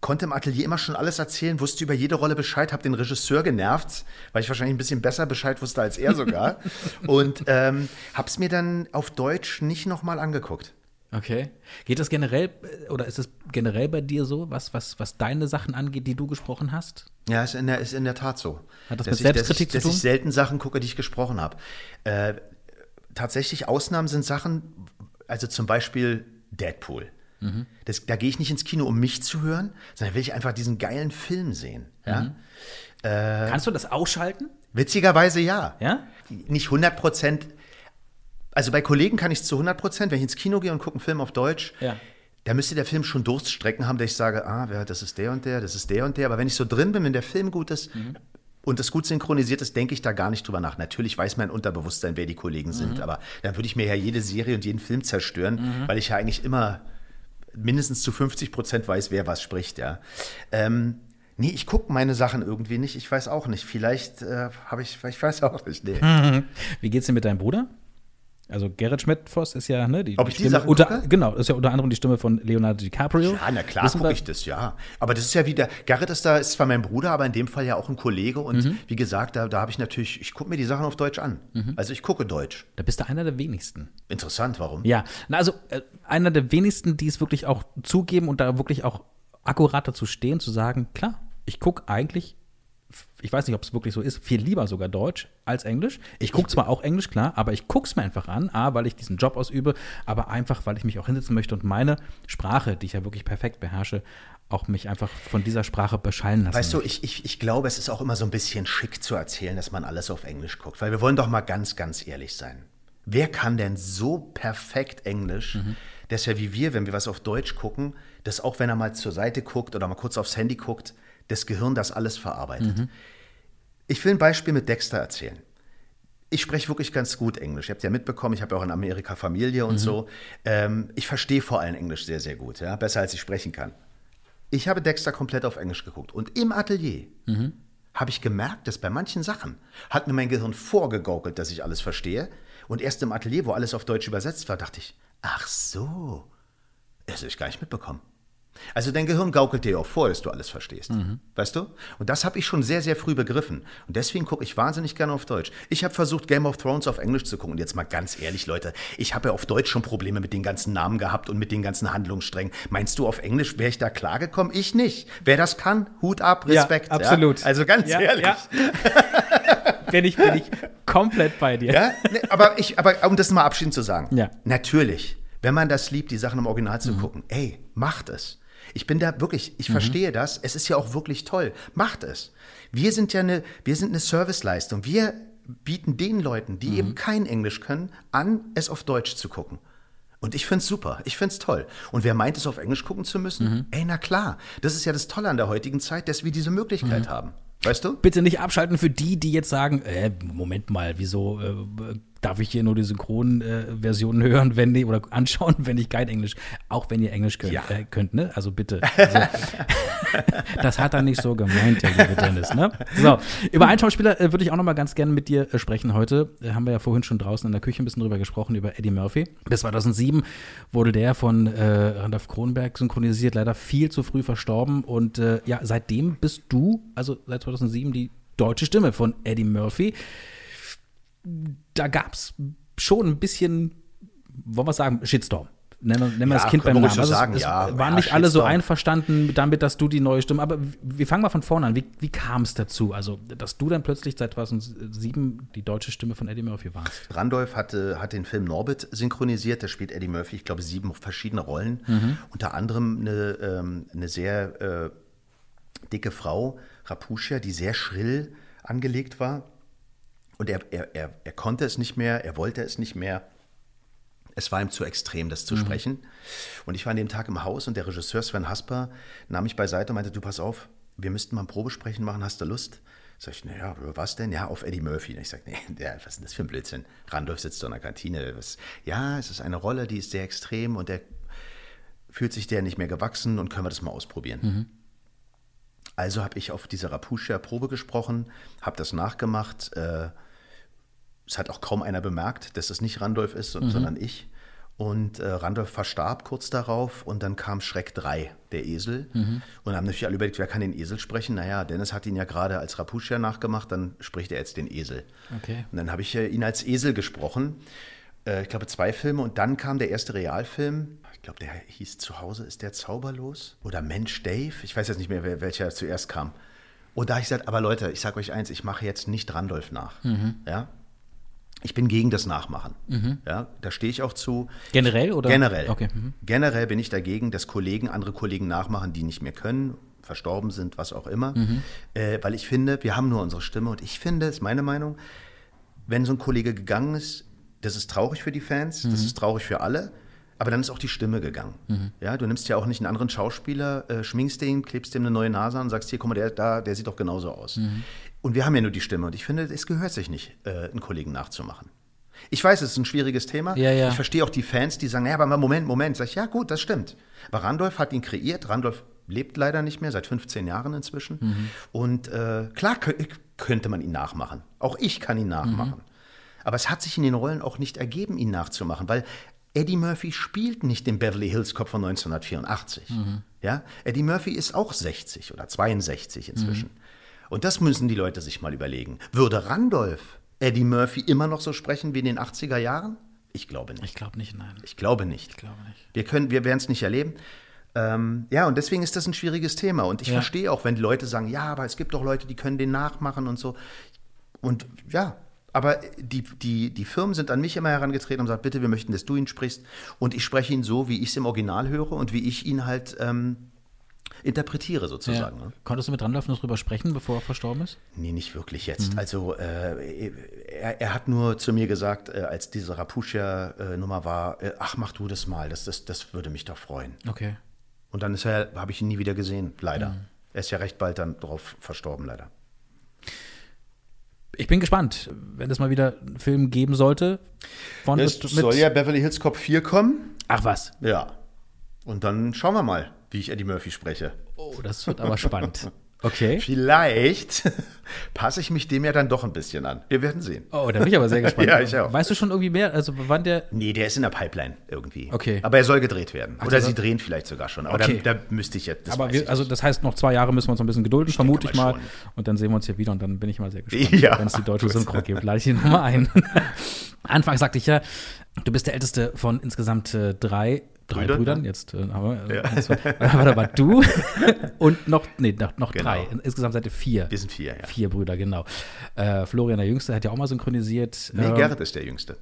konnte im Atelier immer schon alles erzählen, wusste über jede Rolle Bescheid, habe den Regisseur genervt, weil ich wahrscheinlich ein bisschen besser Bescheid wusste als er sogar. und ähm, habe es mir dann auf Deutsch nicht nochmal angeguckt. Okay. Geht das generell, äh, oder ist es generell bei dir so, was, was, was deine Sachen angeht, die du gesprochen hast? Ja, ist in der, ist in der Tat so. Hat das dass mit ich, Selbstkritik dass ich, zu dass ich tun? selten Sachen gucke, die ich gesprochen habe. Äh, tatsächlich Ausnahmen sind Sachen, also zum Beispiel Deadpool. Mhm. Das, da gehe ich nicht ins Kino, um mich zu hören, sondern will ich einfach diesen geilen Film sehen. Ja? Mhm. Kannst du das ausschalten? Witzigerweise ja. Ja? Nicht 100 Prozent. Also bei Kollegen kann ich es zu 100 Prozent, wenn ich ins Kino gehe und gucke einen Film auf Deutsch, Ja. da müsste der Film schon Durststrecken haben, dass ich sage, ah, das ist der und der, das ist der und der. Aber wenn ich so drin bin, wenn der Film gut ist und das gut synchronisiert ist, denke ich da gar nicht drüber nach. Natürlich weiß mein Unterbewusstsein, wer die Kollegen sind, aber dann würde ich mir ja jede Serie und jeden Film zerstören, weil ich ja eigentlich immer mindestens zu 50 Prozent weiß, wer was spricht, ja. Ähm, nee, ich gucke meine Sachen irgendwie nicht. Ich weiß auch nicht. Vielleicht äh, habe ich, ich weiß auch nicht. Nee. Wie geht's dir mit deinem Bruder? Also Gerrit Schmidt-Voss ist ja, ne, die, Ob ich die Stimme Sachen unter, gucke? Genau, ist ja unter anderem die Stimme von Leonardo DiCaprio. Ja, na klar gucke ich das, ja. Aber das ist ja wieder, Garrett ist da, ist zwar mein Bruder, aber in dem Fall ja auch ein Kollege. Und Mhm. wie gesagt, da, da habe ich natürlich, ich gucke mir die Sachen auf Deutsch an. Mhm. Also ich gucke Deutsch. Da bist du einer der wenigsten. Interessant, warum? Ja, na also äh, einer der wenigsten, die es wirklich auch zugeben und da wirklich auch akkurat dazu stehen, zu sagen, klar, ich gucke eigentlich, ich weiß nicht, ob es wirklich so ist, viel lieber sogar Deutsch als Englisch. Ich gucke zwar auch Englisch, klar, aber ich gucke es mir einfach an, A, weil ich diesen Job ausübe, aber einfach, weil ich mich auch hinsetzen möchte und meine Sprache, die ich ja wirklich perfekt beherrsche, auch mich einfach von dieser Sprache beschallen lassen Weißt du, ich, ich, ich glaube, es ist auch immer so ein bisschen schick zu erzählen, dass man alles auf Englisch guckt. Weil wir wollen doch mal ganz, ganz ehrlich sein. Wer kann denn so perfekt Englisch, Mhm. dass er wie wir, wenn wir was auf Deutsch gucken, dass auch wenn er mal zur Seite guckt oder mal kurz aufs Handy guckt, das Gehirn das alles verarbeitet. Mhm. Ich will ein Beispiel mit Dexter erzählen. Ich spreche wirklich ganz gut Englisch. Ihr habt ja mitbekommen, ich habe ja auch in Amerika Familie Mhm. und so. Ähm, ich verstehe vor allem Englisch sehr, sehr gut, ja? besser als ich sprechen kann. Ich habe Dexter komplett auf Englisch geguckt. Und im Atelier habe ich gemerkt, dass bei manchen Sachen hat mir mein Gehirn vorgegaukelt, dass ich alles verstehe. Und erst im Atelier, wo alles auf Deutsch übersetzt war, dachte ich, ach so, das habe ich gar nicht mitbekommen. Also dein Gehirn gaukelt dir auch vor, dass du alles verstehst. Weißt du? Und das habe ich schon sehr, sehr früh begriffen. Und deswegen gucke ich wahnsinnig gerne auf Deutsch. Ich habe versucht, Game of Thrones auf Englisch zu gucken. Und jetzt mal ganz ehrlich, Leute, ich habe ja auf Deutsch schon Probleme mit den ganzen Namen gehabt und mit den ganzen Handlungssträngen. Meinst du, auf Englisch wäre ich da klargekommen? Ich nicht. Wer das kann, Hut ab, Ja, Respekt. absolut. Also ganz Ja, ehrlich. ja. bin, ich, bin ich komplett bei dir. Ja, nee, aber, ich, aber um das mal abschließend zu sagen, Ja. natürlich, wenn man das liebt, die Sachen im Original zu gucken, ey, macht es. Ich bin da wirklich, ich verstehe das, es ist ja auch wirklich toll, macht es. Wir sind ja eine, wir sind eine Serviceleistung. Wir bieten den Leuten, die eben kein Englisch können, an, es auf Deutsch zu gucken. Und ich find's super, ich find's toll. Und wer meint, es auf Englisch gucken zu müssen, ey, na klar, das ist ja das Tolle an der heutigen Zeit, dass wir diese Möglichkeit haben. Weißt du? Bitte nicht abschalten für die, die jetzt sagen, äh, Moment mal, wieso äh, darf ich hier nur die Synchronversionen äh, hören, wenn die, oder anschauen, wenn ich kein Englisch, auch wenn ihr Englisch könnt, Ja. äh, könnt ne? Also bitte. Also, das hat er nicht so gemeint, der liebe Dennis, ne? So, über einen Schauspieler äh, würde ich auch noch mal ganz gerne mit dir äh, sprechen heute. Äh, haben wir ja vorhin schon draußen in der Küche ein bisschen drüber gesprochen, über Eddie Murphy. Bis 2007 wurde der von äh, Randolph Kronberg synchronisiert, leider viel zu früh verstorben. Und ja, seitdem bist du, also seit 2007, die deutsche Stimme von Eddie Murphy da gab es schon ein bisschen, wollen wir sagen, Shitstorm. Nennen wir, nennen wir Ja, das Kind beim Namen. Also sagen, es, ja, es waren ja, nicht alle so einverstanden damit, dass du die neue Stimme, aber wir fangen mal von vorne an. Wie, wie kam es dazu? Also, dass du dann plötzlich seit 2007 die deutsche Stimme von Eddie Murphy warst. Randolph hatte, hat den Film Norbit synchronisiert. Da spielt Eddie Murphy, ich glaube, sieben verschiedene Rollen. Unter anderem eine, ähm, eine sehr äh, dicke Frau, Rapuschia, die sehr schrill angelegt war. Und er, er, er, er konnte es nicht mehr, er wollte es nicht mehr. Es war ihm zu extrem, das zu sprechen. Und ich war an dem Tag im Haus und der Regisseur Sven Hasper nahm mich beiseite und meinte, du pass auf, wir müssten mal ein Probesprechen machen, hast du Lust? Sag ich, naja, was denn? Ja, auf Eddie Murphy. Und ich sage, nee, der, was ist denn das für ein Blödsinn? Randolph sitzt so in der Kantine. Was, ja, es ist eine Rolle, die ist sehr extrem und der fühlt sich der nicht mehr gewachsen und können wir das mal ausprobieren. Also habe ich auf dieser Rapuschia-Probe gesprochen, habe das nachgemacht. Äh, es hat auch kaum einer bemerkt, dass es nicht Randolph ist, Mhm. sondern- ich. Und äh, Randolph verstarb kurz darauf und dann kam Schreck 3, der Esel. Mhm. Und haben natürlich alle überlegt, wer kann den Esel sprechen? Naja, Dennis hat ihn ja gerade als Rapuschia nachgemacht, dann spricht er jetzt den Esel. Okay. Und dann habe ich äh, ihn als Esel gesprochen. Äh, ich glaube, zwei Filme. Und dann kam der erste Realfilm. Ich glaube, der hieß Zuhause ist der zauberlos. Oder Mensch Dave. Ich weiß jetzt nicht mehr, wer, welcher zuerst kam. Und da habe ich gesagt, aber Leute, ich sage euch eins, ich mache jetzt nicht Randolph nach. Ja? Ich bin gegen das Nachmachen. Ja, da stehe ich auch zu. Generell oder? Generell. Okay. Mhm. Generell bin ich dagegen, dass Kollegen andere Kollegen nachmachen, die nicht mehr können, verstorben sind, was auch immer. Mhm. Äh, weil ich finde, wir haben nur unsere Stimme und ich finde, ist meine Meinung, wenn so ein Kollege gegangen ist, das ist traurig für die Fans, Mhm. das ist traurig für alle, aber dann ist auch die Stimme gegangen. Ja, du nimmst ja auch nicht einen anderen Schauspieler, äh, schminkst den, klebst dem eine neue Nase an und sagst, hier, guck mal, der, da, der sieht doch genauso aus. Mhm. Und wir haben ja nur die Stimme und ich finde, es gehört sich nicht, äh, einen Kollegen nachzumachen. Ich weiß, es ist ein schwieriges Thema. Ja, ja. Ich verstehe auch die Fans, die sagen, ja, aber Moment, Moment. Sag ich, ja gut, das stimmt. Aber Randolph hat ihn kreiert. Randolph lebt leider nicht mehr, seit 15 Jahren inzwischen. Mhm. Und äh, klar kö- könnte man ihn nachmachen. Auch ich kann ihn nachmachen. Mhm. Aber es hat sich in den Rollen auch nicht ergeben, ihn nachzumachen, weil Eddie Murphy spielt nicht den Beverly Hills Cop von 1984. Mhm. Ja? Eddie Murphy ist auch 60 oder 62 inzwischen. Mhm. Und das müssen die Leute sich mal überlegen. Würde Randolph Eddie Murphy immer noch so sprechen wie in den 80er Jahren? Ich glaube nicht. Ich glaube nicht, nein. Ich glaube nicht. Ich glaube nicht. Wir, können, wir werden es nicht erleben. Ähm, ja, und deswegen ist das ein schwieriges Thema. Und ich Ja. verstehe auch, wenn die Leute sagen, ja, aber es gibt doch Leute, die können den nachmachen und so. Und ja, aber die, die, die Firmen sind an mich immer herangetreten und sagen, bitte, wir möchten, dass du ihn sprichst. Und ich spreche ihn so, wie ich es im Original höre und wie ich ihn halt ähm, interpretiere Ja. sozusagen. Ne? Konntest du mit Randolph noch drüber sprechen, bevor er verstorben ist? Nee, nicht wirklich jetzt. Mhm. Also äh, er, er hat nur zu mir gesagt, äh, als diese Rapuschia-Nummer war, äh, ach, mach du das mal, das, das, das würde mich doch freuen. Okay. Und dann ist er, habe ich ihn nie wieder gesehen, leider. Mhm. Er ist ja recht bald dann drauf verstorben, leider. Ich bin gespannt, wenn es mal wieder einen Film geben sollte. Von Es mit, soll ja Beverly Hills Cop 4 kommen. Ach was. Ja. Und dann schauen wir mal, wie ich Eddie Murphy spreche. Oh, das wird aber spannend. Okay. Vielleicht passe ich mich dem ja dann doch ein bisschen an. Wir werden sehen. Oh, da bin ich aber sehr gespannt. Ja, ich auch. Weißt du schon irgendwie mehr? Also wann der. Nee, der ist in der Pipeline irgendwie. Okay. Aber er soll gedreht werden. Oder der sie drehen vielleicht sogar schon. Aber Okay. da, da müsste ich jetzt. das aber wir, ich also das heißt, noch zwei Jahre müssen wir uns ein bisschen gedulden, vermute ich mal. schon. Und dann sehen wir uns hier wieder und dann bin ich mal sehr gespannt, Ja. wenn es die deutsche Synchro gibt. Lade ich die Nummer ein. Anfangs sagte ich ja, du bist der älteste von insgesamt äh, drei, drei Brüdern, Brüdern. ja. Jetzt äh, haben wir, äh, eins, zwei, warte mal, du und noch, nee, noch, noch Genau. drei. Insgesamt seid ihr vier. Wir sind vier, ja. Vier Brüder, genau. Äh, Florian, der Jüngste, hat ja auch mal synchronisiert. Nee, Ähm, Gerrit ist der Jüngste.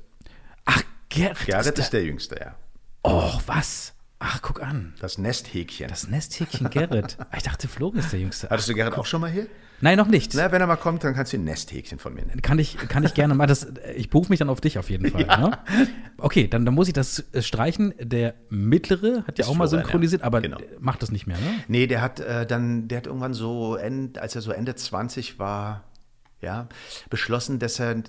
Ach, Gerrit. Gerrit ist ist der, der Jüngste, ja. Oh, was? Ach, guck an. Das Nesthäkchen. Das Nesthäkchen Gerrit. Ich dachte, Florian ist der Jüngste. Hattest du Gerrit auch schon mal hier? Nein, noch nicht. Na, wenn er mal kommt, dann kannst du ein Nesthäkchen von mir nennen. Kann ich, kann ich gerne mal. Das, ich berufe mich dann auf dich auf jeden Fall. Ja. Ne? Okay, dann, dann muss ich das äh, streichen. Der mittlere hat ja auch mal synchronisiert, ja. aber Genau. macht das nicht mehr, ne? Nee, der hat äh, dann, der hat irgendwann so, end, als er so Ende 20 war, ja, beschlossen, dass er,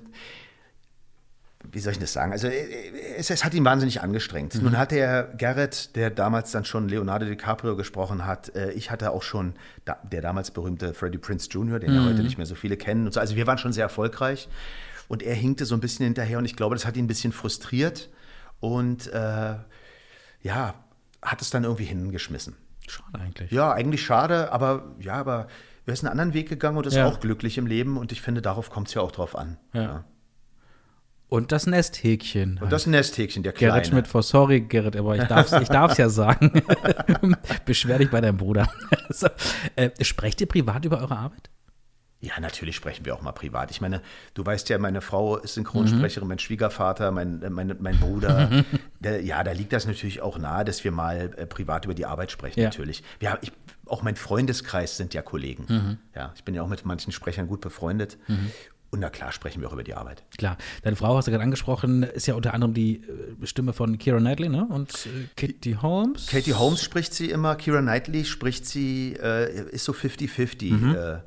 wie soll ich das sagen? Also äh, es, es hat ihn wahnsinnig angestrengt. Mhm. Nun hatte er Garrett, der damals dann schon Leonardo DiCaprio gesprochen hat. Äh, ich hatte auch schon da, der damals berühmte Freddie Prince Jr., den ja Mhm. heute nicht mehr so viele kennen. Und so. Also wir waren schon sehr erfolgreich. Und er hinkte so ein bisschen hinterher und ich glaube, das hat ihn ein bisschen frustriert. Und äh, ja, hat es dann irgendwie hingeschmissen. Schade eigentlich. Ja, eigentlich schade, aber ja, aber er ist einen anderen Weg gegangen und ist Ja. auch glücklich im Leben und ich finde, darauf kommt es ja auch drauf an. Ja. Und das Nesthäkchen. Und das Nesthäkchen, der Kleine. Gerrit Schmidt vor Sorry, Gerrit, aber ich darf es ich darf's ja sagen. Beschwer dich bei deinem Bruder. so, äh, sprecht ihr privat über eure Arbeit? Ja, natürlich sprechen wir auch mal privat. Ich meine, du weißt ja, meine Frau ist Synchronsprecherin, mein Schwiegervater, mein, äh, mein, mein Bruder. Der, ja, da liegt das natürlich auch nahe, dass wir mal äh, privat über die Arbeit sprechen, Ja. natürlich. Wir haben, ich, auch mein Freundeskreis sind ja Kollegen. Ja, ich bin ja auch mit manchen Sprechern gut befreundet. Und na klar sprechen wir auch über die Arbeit. Klar, deine Frau, hast du gerade angesprochen, ist ja unter anderem die äh, Stimme von Keira Knightley ne? und äh, Kitty Holmes. Katie Holmes spricht sie immer, Kira Knightley spricht sie, äh, ist so 50-50. Mhm. Äh,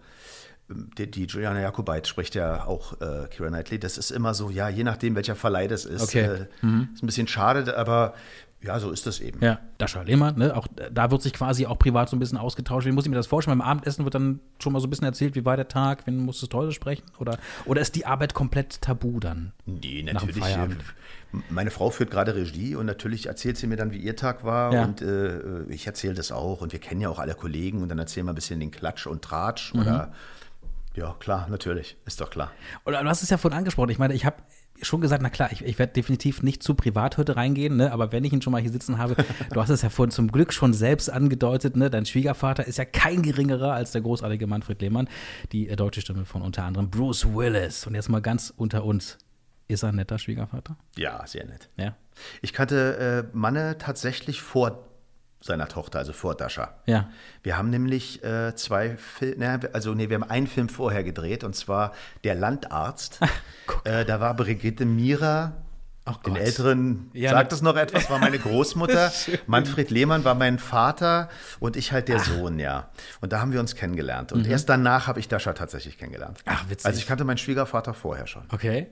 die, die Juliana Jakobait spricht ja auch äh, Kira Knightley. Das ist immer so, ja, je nachdem, welcher Verleih das ist. Okay. Äh, Ist ein bisschen schade, aber ja, so ist das eben. Ja, Dascha Lehmann, ne? Auch da wird sich quasi auch privat so ein bisschen ausgetauscht. Wie muss ich mir das vorstellen? Beim Abendessen wird dann schon mal so ein bisschen erzählt, wie war der Tag, wen musstest du heute sprechen? Oder, oder ist die Arbeit komplett tabu dann? Nee, natürlich. Äh, Meine Frau führt gerade Regie und natürlich erzählt sie mir dann, wie ihr Tag war. Ja. Und äh, ich erzähle das auch. Und wir kennen ja auch alle Kollegen und dann erzählen wir ein bisschen den Klatsch und Tratsch. Mhm. Oder ja, klar, natürlich. Ist doch klar. Oder du hast es ja vorhin angesprochen. Ich meine, ich habe schon gesagt, na klar, ich, ich werde definitiv nicht zu privat heute reingehen, ne? aber wenn ich ihn schon mal hier sitzen habe, du hast es ja vorhin zum Glück schon selbst angedeutet, ne? dein Schwiegervater ist ja kein geringerer als der großartige Manfred Lehmann, die deutsche Stimme von unter anderem Bruce Willis. Und jetzt mal ganz unter uns, ist er ein netter Schwiegervater? Ja, sehr nett. Ja. Ich kannte äh, Manne tatsächlich vor seiner Tochter, also vor Dasha. Ja. Wir haben nämlich äh, zwei Filme, also nee, wir haben einen Film vorher gedreht und zwar Der Landarzt. äh, da war Brigitte Mira. Ach Den Gott. Älteren Ja, sagt na- es noch etwas, war meine Großmutter. Manfred Lehmann war mein Vater und ich halt der Sohn, ja. Und da haben wir uns kennengelernt. Und erst danach habe ich Dasha tatsächlich kennengelernt. Mhm. Ach, witzig. Also ich kannte meinen Schwiegervater vorher schon. Okay.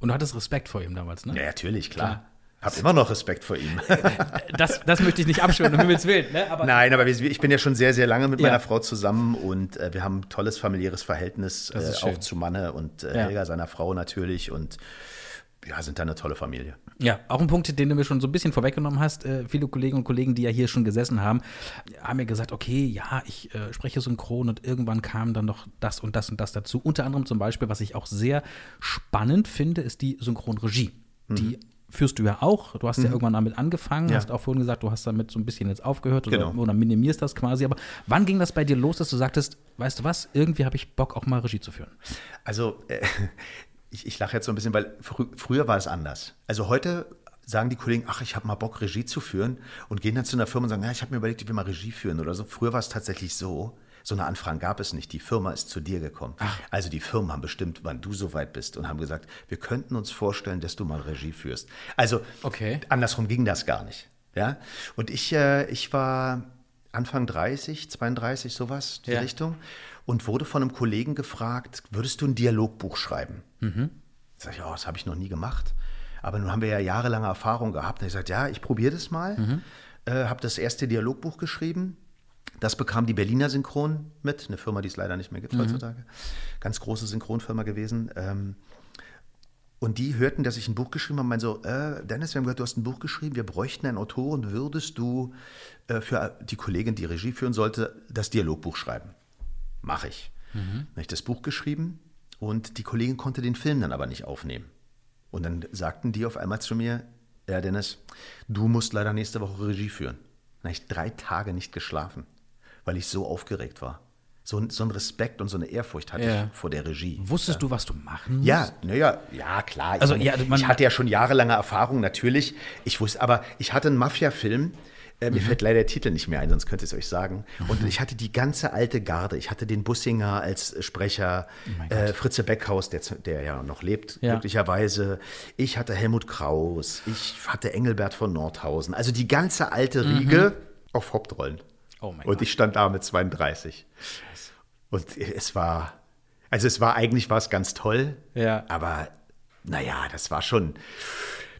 Und du hattest Respekt vor ihm damals, ne? Ja, natürlich, klar. Hab immer noch Respekt vor ihm. Das, das möchte ich nicht abschwören, um Himmels Willen. Ne? Aber Nein, aber ich bin ja schon sehr, sehr lange mit Ja. meiner Frau zusammen und äh, wir haben ein tolles familiäres Verhältnis, äh, auch zu Manne und äh, Ja. Helga, seiner Frau natürlich. Und ja, sind da eine tolle Familie. Ja, auch ein Punkt, den du mir schon so ein bisschen vorweggenommen hast. Äh, viele Kolleginnen und Kollegen, die ja hier schon gesessen haben, haben mir gesagt, okay, ja, ich äh, spreche synchron und irgendwann kam dann noch das und das und das dazu. Unter anderem zum Beispiel, was ich auch sehr spannend finde, ist die Synchronregie. Die führst du ja auch. Du hast ja irgendwann damit angefangen, Ja. hast auch vorhin gesagt, du hast damit so ein bisschen jetzt aufgehört oder, Genau. oder minimierst das quasi. Aber wann ging das bei dir los, dass du sagtest, weißt du was, irgendwie habe ich Bock, auch mal Regie zu führen? Also, äh, ich, ich lache jetzt so ein bisschen, weil frü früher war es anders. Also heute sagen die Kollegen, ach, ich habe mal Bock, Regie zu führen und gehen dann zu einer Firma und sagen, ja, ich habe mir überlegt, ich will mal Regie führen oder so. Früher war es tatsächlich so, so eine Anfrage gab es nicht. Die Firma ist zu dir gekommen. Also die Firmen haben bestimmt, wann du so weit bist und haben gesagt, wir könnten uns vorstellen, dass du mal Regie führst. Also Okay. andersrum ging das gar nicht. Ja? Und ich, äh, ich war Anfang 30, 32, sowas, die Ja. Richtung, und wurde von einem Kollegen gefragt, würdest du ein Dialogbuch schreiben? Sag ich, oh, das habe ich noch nie gemacht. Aber nun haben wir ja jahrelange Erfahrung gehabt. Und ich sagte, ja, ich probiere das mal. Äh, habe das erste Dialogbuch geschrieben. Das bekam die Berliner Synchron mit, eine Firma, die es leider nicht mehr gibt heutzutage. Ganz große Synchronfirma gewesen. Ähm, und die hörten, dass ich ein Buch geschrieben habe, und meinen so, äh, Dennis, wir haben gehört, du hast ein Buch geschrieben, wir bräuchten einen Autoren, würdest du äh, für die Kollegin, die Regie führen sollte, das Dialogbuch schreiben? Mache ich. Dann habe ich das Buch geschrieben und die Kollegin konnte den Film dann aber nicht aufnehmen. Und dann sagten die auf einmal zu mir, ja Dennis, du musst leider nächste Woche Regie führen. Dann habe ich drei Tage nicht geschlafen, weil ich so aufgeregt war. So, ein- so ein Respekt und so eine Ehrfurcht hatte Ja. ich vor der Regie. Wusstest du, was du machen musst? Ja, naja, ja, klar. Ich, Also, meine, ja, ich hatte ja schon jahrelange Erfahrung, natürlich. Ich wusste, aber ich hatte einen Mafia-Film, Äh, mir fällt leider der Titel nicht mehr ein, sonst könnte ich es euch sagen. Und ich hatte die ganze alte Garde. Ich hatte den Bussinger als Sprecher, äh, Fritze Beckhaus, der, der ja noch lebt, Ja. glücklicherweise. Ich hatte Helmut Kraus. Ich hatte Engelbert von Nordhausen. Also die ganze alte Riege auf Hauptrollen. Oh mein Und Gott. ich stand da mit 32. Und es war, also es war eigentlich war es ganz toll. Ja. Aber naja, das war schon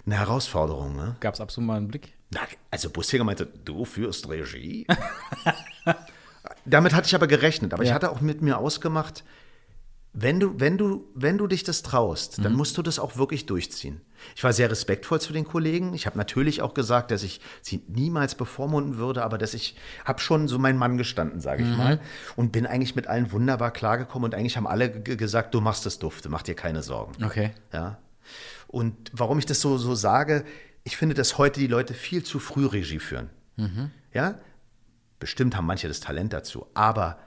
eine Herausforderung. Ne? Gab es ab und zu mal einen Blick? Na, also Bussinger meinte, du führst Regie? Damit hatte ich aber gerechnet. Aber ich Ja. hatte auch mit mir ausgemacht, wenn du, wenn du, wenn du dich das traust, Mhm. dann musst du das auch wirklich durchziehen. Ich war sehr respektvoll zu den Kollegen. Ich habe natürlich auch gesagt, dass ich sie niemals bevormunden würde, aber dass ich habe schon so meinen Mann gestanden, sage Mhm. ich mal, und bin eigentlich mit allen wunderbar klargekommen. Und eigentlich haben alle gesagt, du machst das dufte, mach dir keine Sorgen. Okay. Ja. Und warum ich das so, so sage, ich finde, dass heute die Leute viel zu früh Regie führen. Ja, bestimmt haben manche das Talent dazu, aber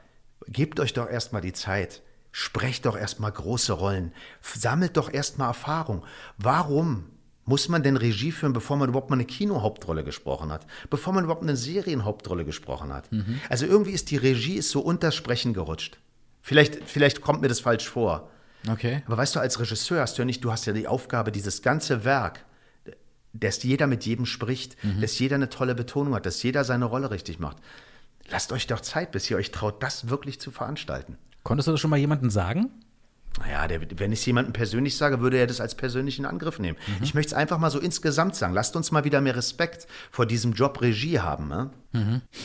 gebt euch doch erstmal die Zeit. Sprecht doch erstmal große Rollen. Sammelt doch erstmal Erfahrung. Warum muss man denn Regie führen, bevor man überhaupt mal eine Kinohauptrolle gesprochen hat? Bevor man überhaupt eine Serienhauptrolle gesprochen hat? Also irgendwie ist die Regie ist so unters Sprechen gerutscht. Vielleicht, vielleicht kommt mir das falsch vor. Okay. Aber weißt du, als Regisseur hast du ja nicht, du hast ja die Aufgabe, dieses ganze Werk, dass jeder mit jedem spricht, dass jeder eine tolle Betonung hat, dass jeder seine Rolle richtig macht. Lasst euch doch Zeit, bis ihr euch traut, das wirklich zu veranstalten. Konntest du das schon mal jemandem sagen? Naja, der, wenn ich es jemandem persönlich sage, würde er das als persönlichen Angriff nehmen. Ich möchte es einfach mal so insgesamt sagen. Lasst uns mal wieder mehr Respekt vor diesem Job Regie haben. Ne?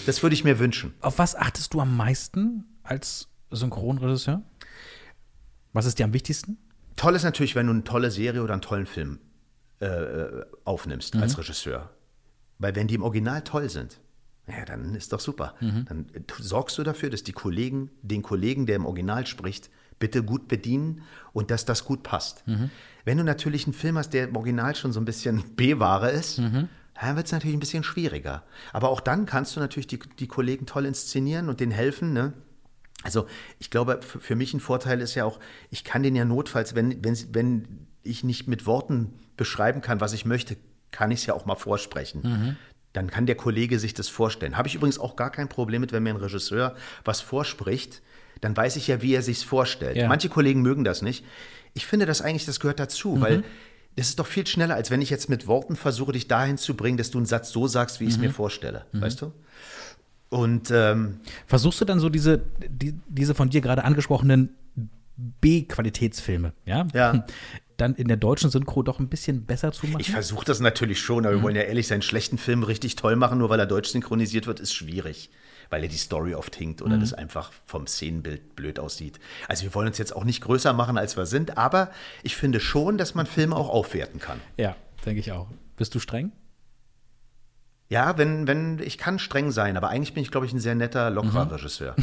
Das würde ich mir wünschen. Auf was achtest du am meisten als Synchronregisseur? Was ist dir am wichtigsten? Toll ist natürlich, wenn du eine tolle Serie oder einen tollen Film äh, aufnimmst als Regisseur. Weil wenn die im Original toll sind, ja, dann ist doch super. Dann äh, sorgst du dafür, dass die Kollegen, den Kollegen, der im Original spricht, bitte gut bedienen und dass das gut passt. Wenn du natürlich einen Film hast, der im Original schon so ein bisschen B-Ware ist, dann wird es natürlich ein bisschen schwieriger. Aber auch dann kannst du natürlich die, die Kollegen toll inszenieren und denen helfen, ne? Also ich glaube, für mich ein Vorteil ist ja auch, ich kann den ja notfalls, wenn, wenn, wenn ich nicht mit Worten beschreiben kann, was ich möchte, kann ich es ja auch mal vorsprechen. Dann kann der Kollege sich das vorstellen. Habe ich übrigens auch gar kein Problem mit, wenn mir ein Regisseur was vorspricht, dann weiß ich ja, wie er sich vorstellt. Ja. Manche Kollegen mögen das nicht. Ich finde das eigentlich, das gehört dazu, weil das ist doch viel schneller, als wenn ich jetzt mit Worten versuche, dich dahin zu bringen, dass du einen Satz so sagst, wie ich es mir vorstelle. Weißt du? Und ähm, Versuchst du dann so diese, die, diese von dir gerade angesprochenen B-Qualitätsfilme, ja? Ja. Dann in der deutschen Synchro doch ein bisschen besser zu machen? Ich versuche das natürlich schon, aber wir wollen ja ehrlich sein, schlechten Film richtig toll machen, nur weil er deutsch synchronisiert wird, ist schwierig. Weil er die Story oft hinkt oder das einfach vom Szenenbild blöd aussieht. Also wir wollen uns jetzt auch nicht größer machen, als wir sind, aber ich finde schon, dass man Filme auch aufwerten kann. ja, denke ich auch. Bist du streng? Ja, wenn, wenn, ich kann streng sein, aber eigentlich bin ich, glaube ich, ein sehr netter, lockerer Regisseur.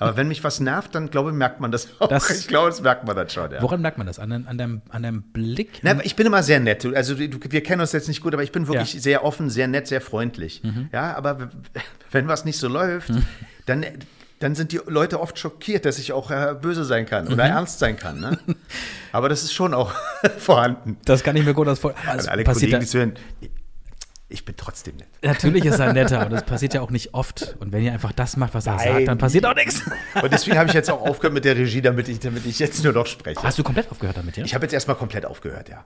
aber wenn mich was nervt, dann glaube ich, merkt man das auch. Das- ich glaube, das merkt man dann schon, ja. Woran merkt man das? An, an, deinem, an deinem Blick? Na, ich bin immer sehr nett. Also du, wir kennen uns jetzt nicht gut, aber ich bin wirklich Ja. sehr offen, sehr nett, sehr freundlich. Ja, aber wenn was nicht so läuft, dann, dann sind die Leute oft schockiert, dass ich auch äh, böse sein kann oder ernst sein kann. Ne? aber das ist schon auch vorhanden. Das kann ich mir gut vor. An Also alle passiert Kollegen, die ich bin trotzdem nett. natürlich ist er netter, aber das passiert ja auch nicht oft. Und wenn ihr einfach das macht, was er Nein. sagt, dann passiert auch nichts. Und deswegen habe ich jetzt auch aufgehört mit der Regie, damit ich, damit ich jetzt nur noch spreche. Hast du komplett aufgehört damit, ja? Ich habe jetzt erstmal komplett aufgehört, ja.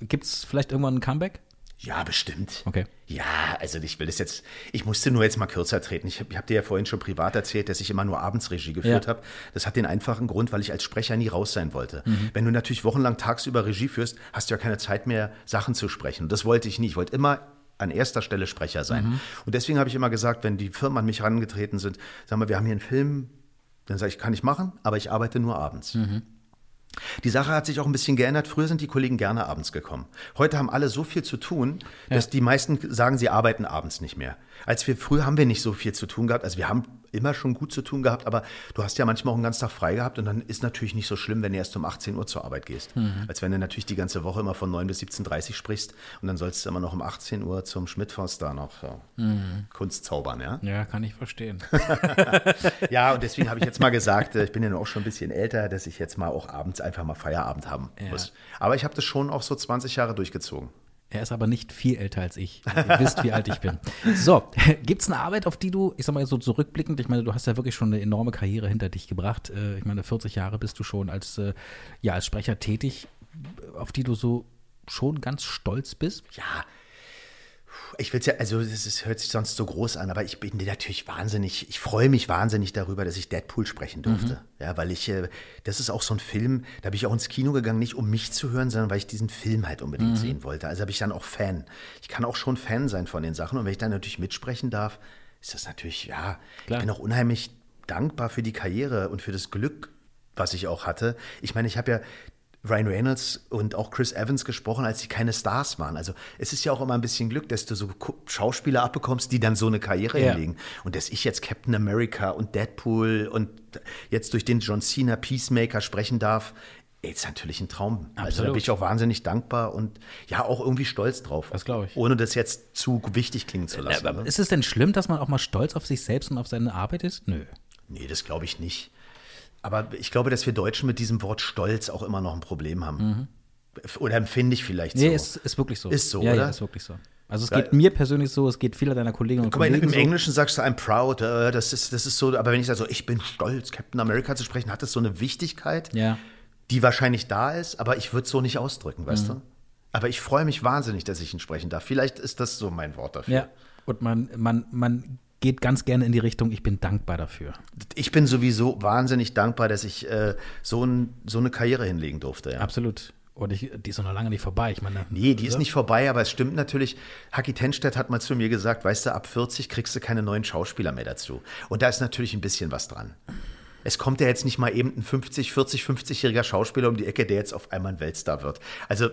Gibt es vielleicht irgendwann ein Comeback? Ja, bestimmt. Okay. Ja, also ich will das jetzt, ich musste nur jetzt mal kürzer treten. Ich habe hab dir ja vorhin schon privat erzählt, dass ich immer nur abends Regie geführt Ja. habe. Das hat den einfachen Grund, weil ich als Sprecher nie raus sein wollte. Mhm. Wenn du natürlich wochenlang tagsüber Regie führst, hast du ja keine Zeit mehr, Sachen zu sprechen. Und das wollte ich nie. Ich wollte immer an erster Stelle Sprecher sein. Mhm. Und deswegen habe ich immer gesagt, wenn die Firmen an mich herangetreten sind, sag mal, wir haben hier einen Film, dann sage ich, kann ich machen, aber ich arbeite nur abends. Mhm. Die Sache hat sich auch ein bisschen geändert. Früher sind die Kollegen gerne abends gekommen. Heute haben alle so viel zu tun, dass die meisten sagen, sie arbeiten abends nicht mehr. Als wir früher haben wir nicht so viel zu tun gehabt. Also wir haben immer schon gut zu tun gehabt, aber du hast ja manchmal auch einen ganzen Tag frei gehabt und dann ist natürlich nicht so schlimm, wenn du erst um 18 Uhr zur Arbeit gehst. Als wenn du natürlich die ganze Woche immer von 9 bis 17.30 Uhr sprichst und dann sollst du immer noch um 18 Uhr zum Schmidtfaust da noch ja, Kunst zaubern, ja? Ja, kann ich verstehen. Ja, und deswegen habe ich jetzt mal gesagt, äh, ich bin ja nur auch schon ein bisschen älter, dass ich jetzt mal auch abends einfach mal Feierabend haben Ja. muss. Aber ich habe das schon auch so 20 Jahre durchgezogen. Er ist aber nicht viel älter als ich. Ihr wisst, wie alt ich bin. So, gibt es eine Arbeit, auf die du, ich sag mal so zurückblickend, ich meine, du hast ja wirklich schon eine enorme Karriere hinter dich gebracht. Äh, ich meine, 40 Jahre bist du schon als, äh, ja, als Sprecher tätig, auf die du so schon ganz stolz bist? Ja, ich will es ja, also es hört sich sonst so groß an, aber ich bin natürlich wahnsinnig, ich freue mich wahnsinnig darüber, dass ich Deadpool sprechen durfte. Mhm. Ja, weil ich, äh, das ist auch so ein Film, da bin ich auch ins Kino gegangen, nicht um mich zu hören, sondern weil ich diesen Film halt unbedingt mhm. sehen wollte. Also habe ich dann auch Fan. Ich kann auch schon Fan sein von den Sachen und wenn ich dann natürlich mitsprechen darf, ist das natürlich, ja, Klar. ich bin auch unheimlich dankbar für die Karriere und für das Glück, was ich auch hatte. Ich meine, ich habe ja Ryan Reynolds und auch Chris Evans gesprochen, als sie keine Stars waren. Also es ist ja auch immer ein bisschen Glück, dass du so Schauspieler abbekommst, die dann so eine Karriere ja. hinlegen. Und dass ich jetzt Captain America und Deadpool und jetzt durch den John Cena Peacemaker sprechen darf, ist natürlich ein Traum. Absolut. Also da bin ich auch wahnsinnig dankbar und ja auch irgendwie stolz drauf. Das glaube ich. Ohne das jetzt zu wichtig klingen zu lassen. Aber ne? Ist es denn schlimm, dass man auch mal stolz auf sich selbst und auf seine Arbeit ist? Nö. Nee, das glaube ich nicht. Aber ich glaube, dass wir Deutschen mit diesem Wort Stolz auch immer noch ein Problem haben. Mhm. Oder empfinde ich vielleicht so. Nee, ist, ist wirklich so. Ist so, ja, oder? Ja, ist wirklich so. Also es geht mir persönlich so, es geht viele deiner Kolleginnen und Guck Kollegen mal, im so. Englischen sagst du I'm proud, äh, das, ist, das ist so, aber wenn ich sage so, ich bin stolz, Captain America zu sprechen, hat das so eine Wichtigkeit, ja. die wahrscheinlich da ist, aber ich würde es so nicht ausdrücken, weißt mhm. du? Aber ich freue mich wahnsinnig, dass ich ihn sprechen darf. Vielleicht ist das so mein Wort dafür. Ja, und man, man, man geht ganz gerne in die Richtung, ich bin dankbar dafür. Ich bin sowieso wahnsinnig dankbar, dass ich äh, so, ein, so, eine Karriere hinlegen durfte. Ja. Absolut. Und ich, die ist noch lange nicht vorbei. Ich meine, nee, die ist nicht vorbei, aber es stimmt natürlich. Haki Tenstedt hat mal zu mir gesagt, weißt du, ab 40 kriegst du keine neuen Schauspieler mehr dazu. Und da ist natürlich ein bisschen was dran. Es kommt ja jetzt nicht mal eben ein 50, 40, 50-jähriger Schauspieler um die Ecke, der jetzt auf einmal ein Weltstar wird. Also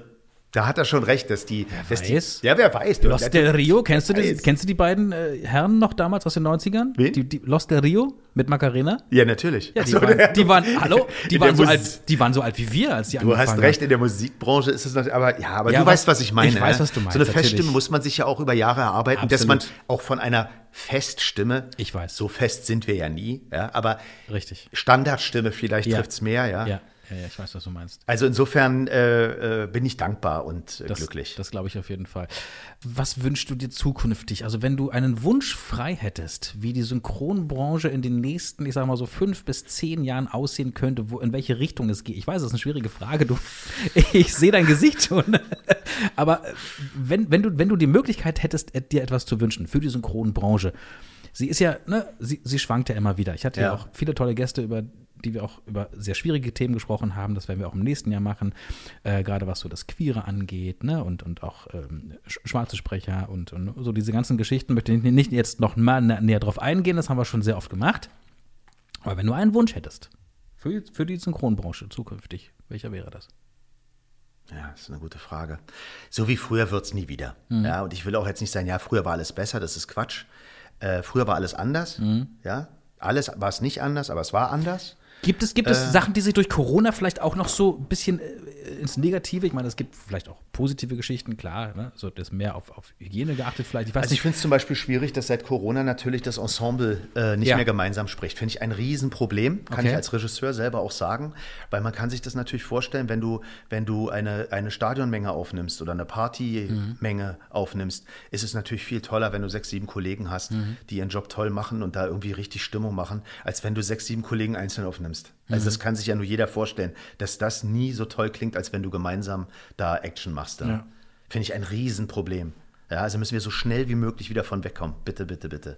da hat er schon recht, dass die. Wer dass weiß. Die, ja, wer weiß. Los del Rio, kennst du, das, kennst du die beiden äh, Herren noch damals aus den 90ern? Wen? Die, die, Los del Rio mit Macarena? Ja, natürlich. Ja, die, so, waren, die waren, hallo, die waren, so alt, die waren so alt wie wir, als die Du hast recht, in der Musikbranche ist es natürlich, aber ja, aber ja, du was, weißt, was ich meine. Ich weiß, ne? was du meinst. So eine Feststimme muss man sich ja auch über Jahre erarbeiten, Absolut. dass man auch von einer Feststimme. Ich weiß. So fest sind wir ja nie, ja, aber Richtig. Standardstimme vielleicht ja. trifft es mehr, ja. Ja. Ja, ja, ich weiß, was du meinst. Also insofern äh, äh, bin ich dankbar und äh, das, glücklich. Das glaube ich auf jeden Fall. Was wünschst du dir zukünftig? Also wenn du einen Wunsch frei hättest, wie die Synchronbranche in den nächsten, ich sage mal so fünf bis zehn Jahren aussehen könnte, wo, in welche Richtung es geht. Ich weiß, das ist eine schwierige Frage. Du, ich sehe dein Gesicht schon. Aber äh, wenn, wenn, du, wenn du die Möglichkeit hättest, dir etwas zu wünschen für die Synchronbranche, sie ist ja, ne, sie, sie schwankt ja immer wieder. Ich hatte ja. ja auch viele tolle Gäste, über die wir auch über sehr schwierige Themen gesprochen haben. Das werden wir auch im nächsten Jahr machen, äh, gerade was so das Queere angeht ne? und, und auch ähm, schwarze Sprecher und, und, so diese ganzen Geschichten. Möchte ich nicht jetzt noch mal näher drauf eingehen, das haben wir schon sehr oft gemacht. Aber wenn du einen Wunsch hättest für, für die Synchronbranche zukünftig, welcher wäre das? Ja, das ist eine gute Frage. So wie früher wird es nie wieder. Mhm. Ja, und ich will auch jetzt nicht sagen, ja, früher war alles besser, das ist Quatsch. Äh, früher war alles anders. Mhm. Ja, alles war es nicht anders, aber es war anders. Gibt es, gibt es äh, Sachen, die sich durch Corona vielleicht auch noch so ein bisschen äh, ins Negative? Ich meine, es gibt vielleicht auch positive Geschichten, klar. Ne? So, das mehr auf, auf Hygiene geachtet vielleicht. Ich also ich finde es zum Beispiel schwierig, dass seit Corona natürlich das Ensemble äh, nicht ja. mehr gemeinsam spricht. Finde ich ein Riesenproblem, kann okay. ich als Regisseur selber auch sagen. Weil man kann sich das natürlich vorstellen, wenn du, wenn du eine, eine Stadionmenge aufnimmst oder eine Partymenge mhm. aufnimmst, ist es natürlich viel toller, wenn du sechs, sieben Kollegen hast, mhm. die ihren Job toll machen und da irgendwie richtig Stimmung machen, als wenn du sechs, sieben Kollegen einzeln aufnimmst nimmst. Also mhm. das kann sich ja nur jeder vorstellen, dass das nie so toll klingt, als wenn du gemeinsam da Action machst. Ja. Finde ich ein Riesenproblem. Ja, also müssen wir so schnell wie möglich wieder von wegkommen. Bitte, bitte, bitte.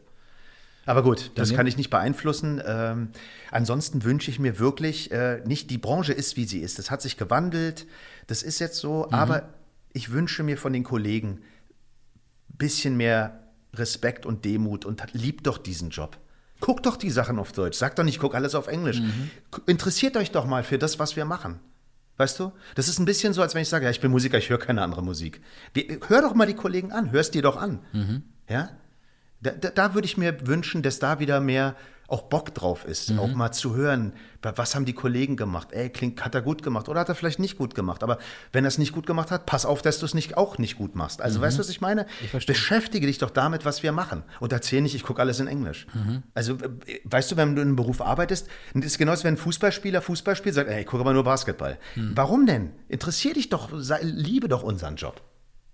Aber gut, das kann ich nicht beeinflussen. Ähm, ansonsten wünsche ich mir wirklich, äh, nicht die Branche ist, wie sie ist. Das hat sich gewandelt, das ist jetzt so, mhm. aber ich wünsche mir von den Kollegen ein bisschen mehr Respekt und Demut und liebt doch diesen Job. Guckt doch die Sachen auf Deutsch. Sagt doch nicht, guck alles auf Englisch. Mhm. Interessiert euch doch mal für das, was wir machen. Weißt du? Das ist ein bisschen so, als wenn ich sage, ja, ich bin Musiker, ich höre keine andere Musik. Hör doch mal die Kollegen an, hörst dir doch an. Mhm. Ja? Da, da, da würde ich mir wünschen, dass da wieder mehr auch Bock drauf ist, mhm. auch mal zu hören, was haben die Kollegen gemacht? Ey, klingt, hat er gut gemacht oder hat er vielleicht nicht gut gemacht? Aber wenn er es nicht gut gemacht hat, pass auf, dass du es nicht, auch nicht gut machst. Also mhm. weißt du, was ich meine? Ich Beschäftige dich doch damit, was wir machen. Und erzähl nicht, ich gucke alles in Englisch. Mhm. Also, äh, weißt du, wenn du in einem Beruf arbeitest, ist es genauso, wenn ein Fußballspieler Fußball spielt, sagt, ey, ich gucke aber nur Basketball. Mhm. Warum denn? Interessier dich doch, sei, liebe doch unseren Job.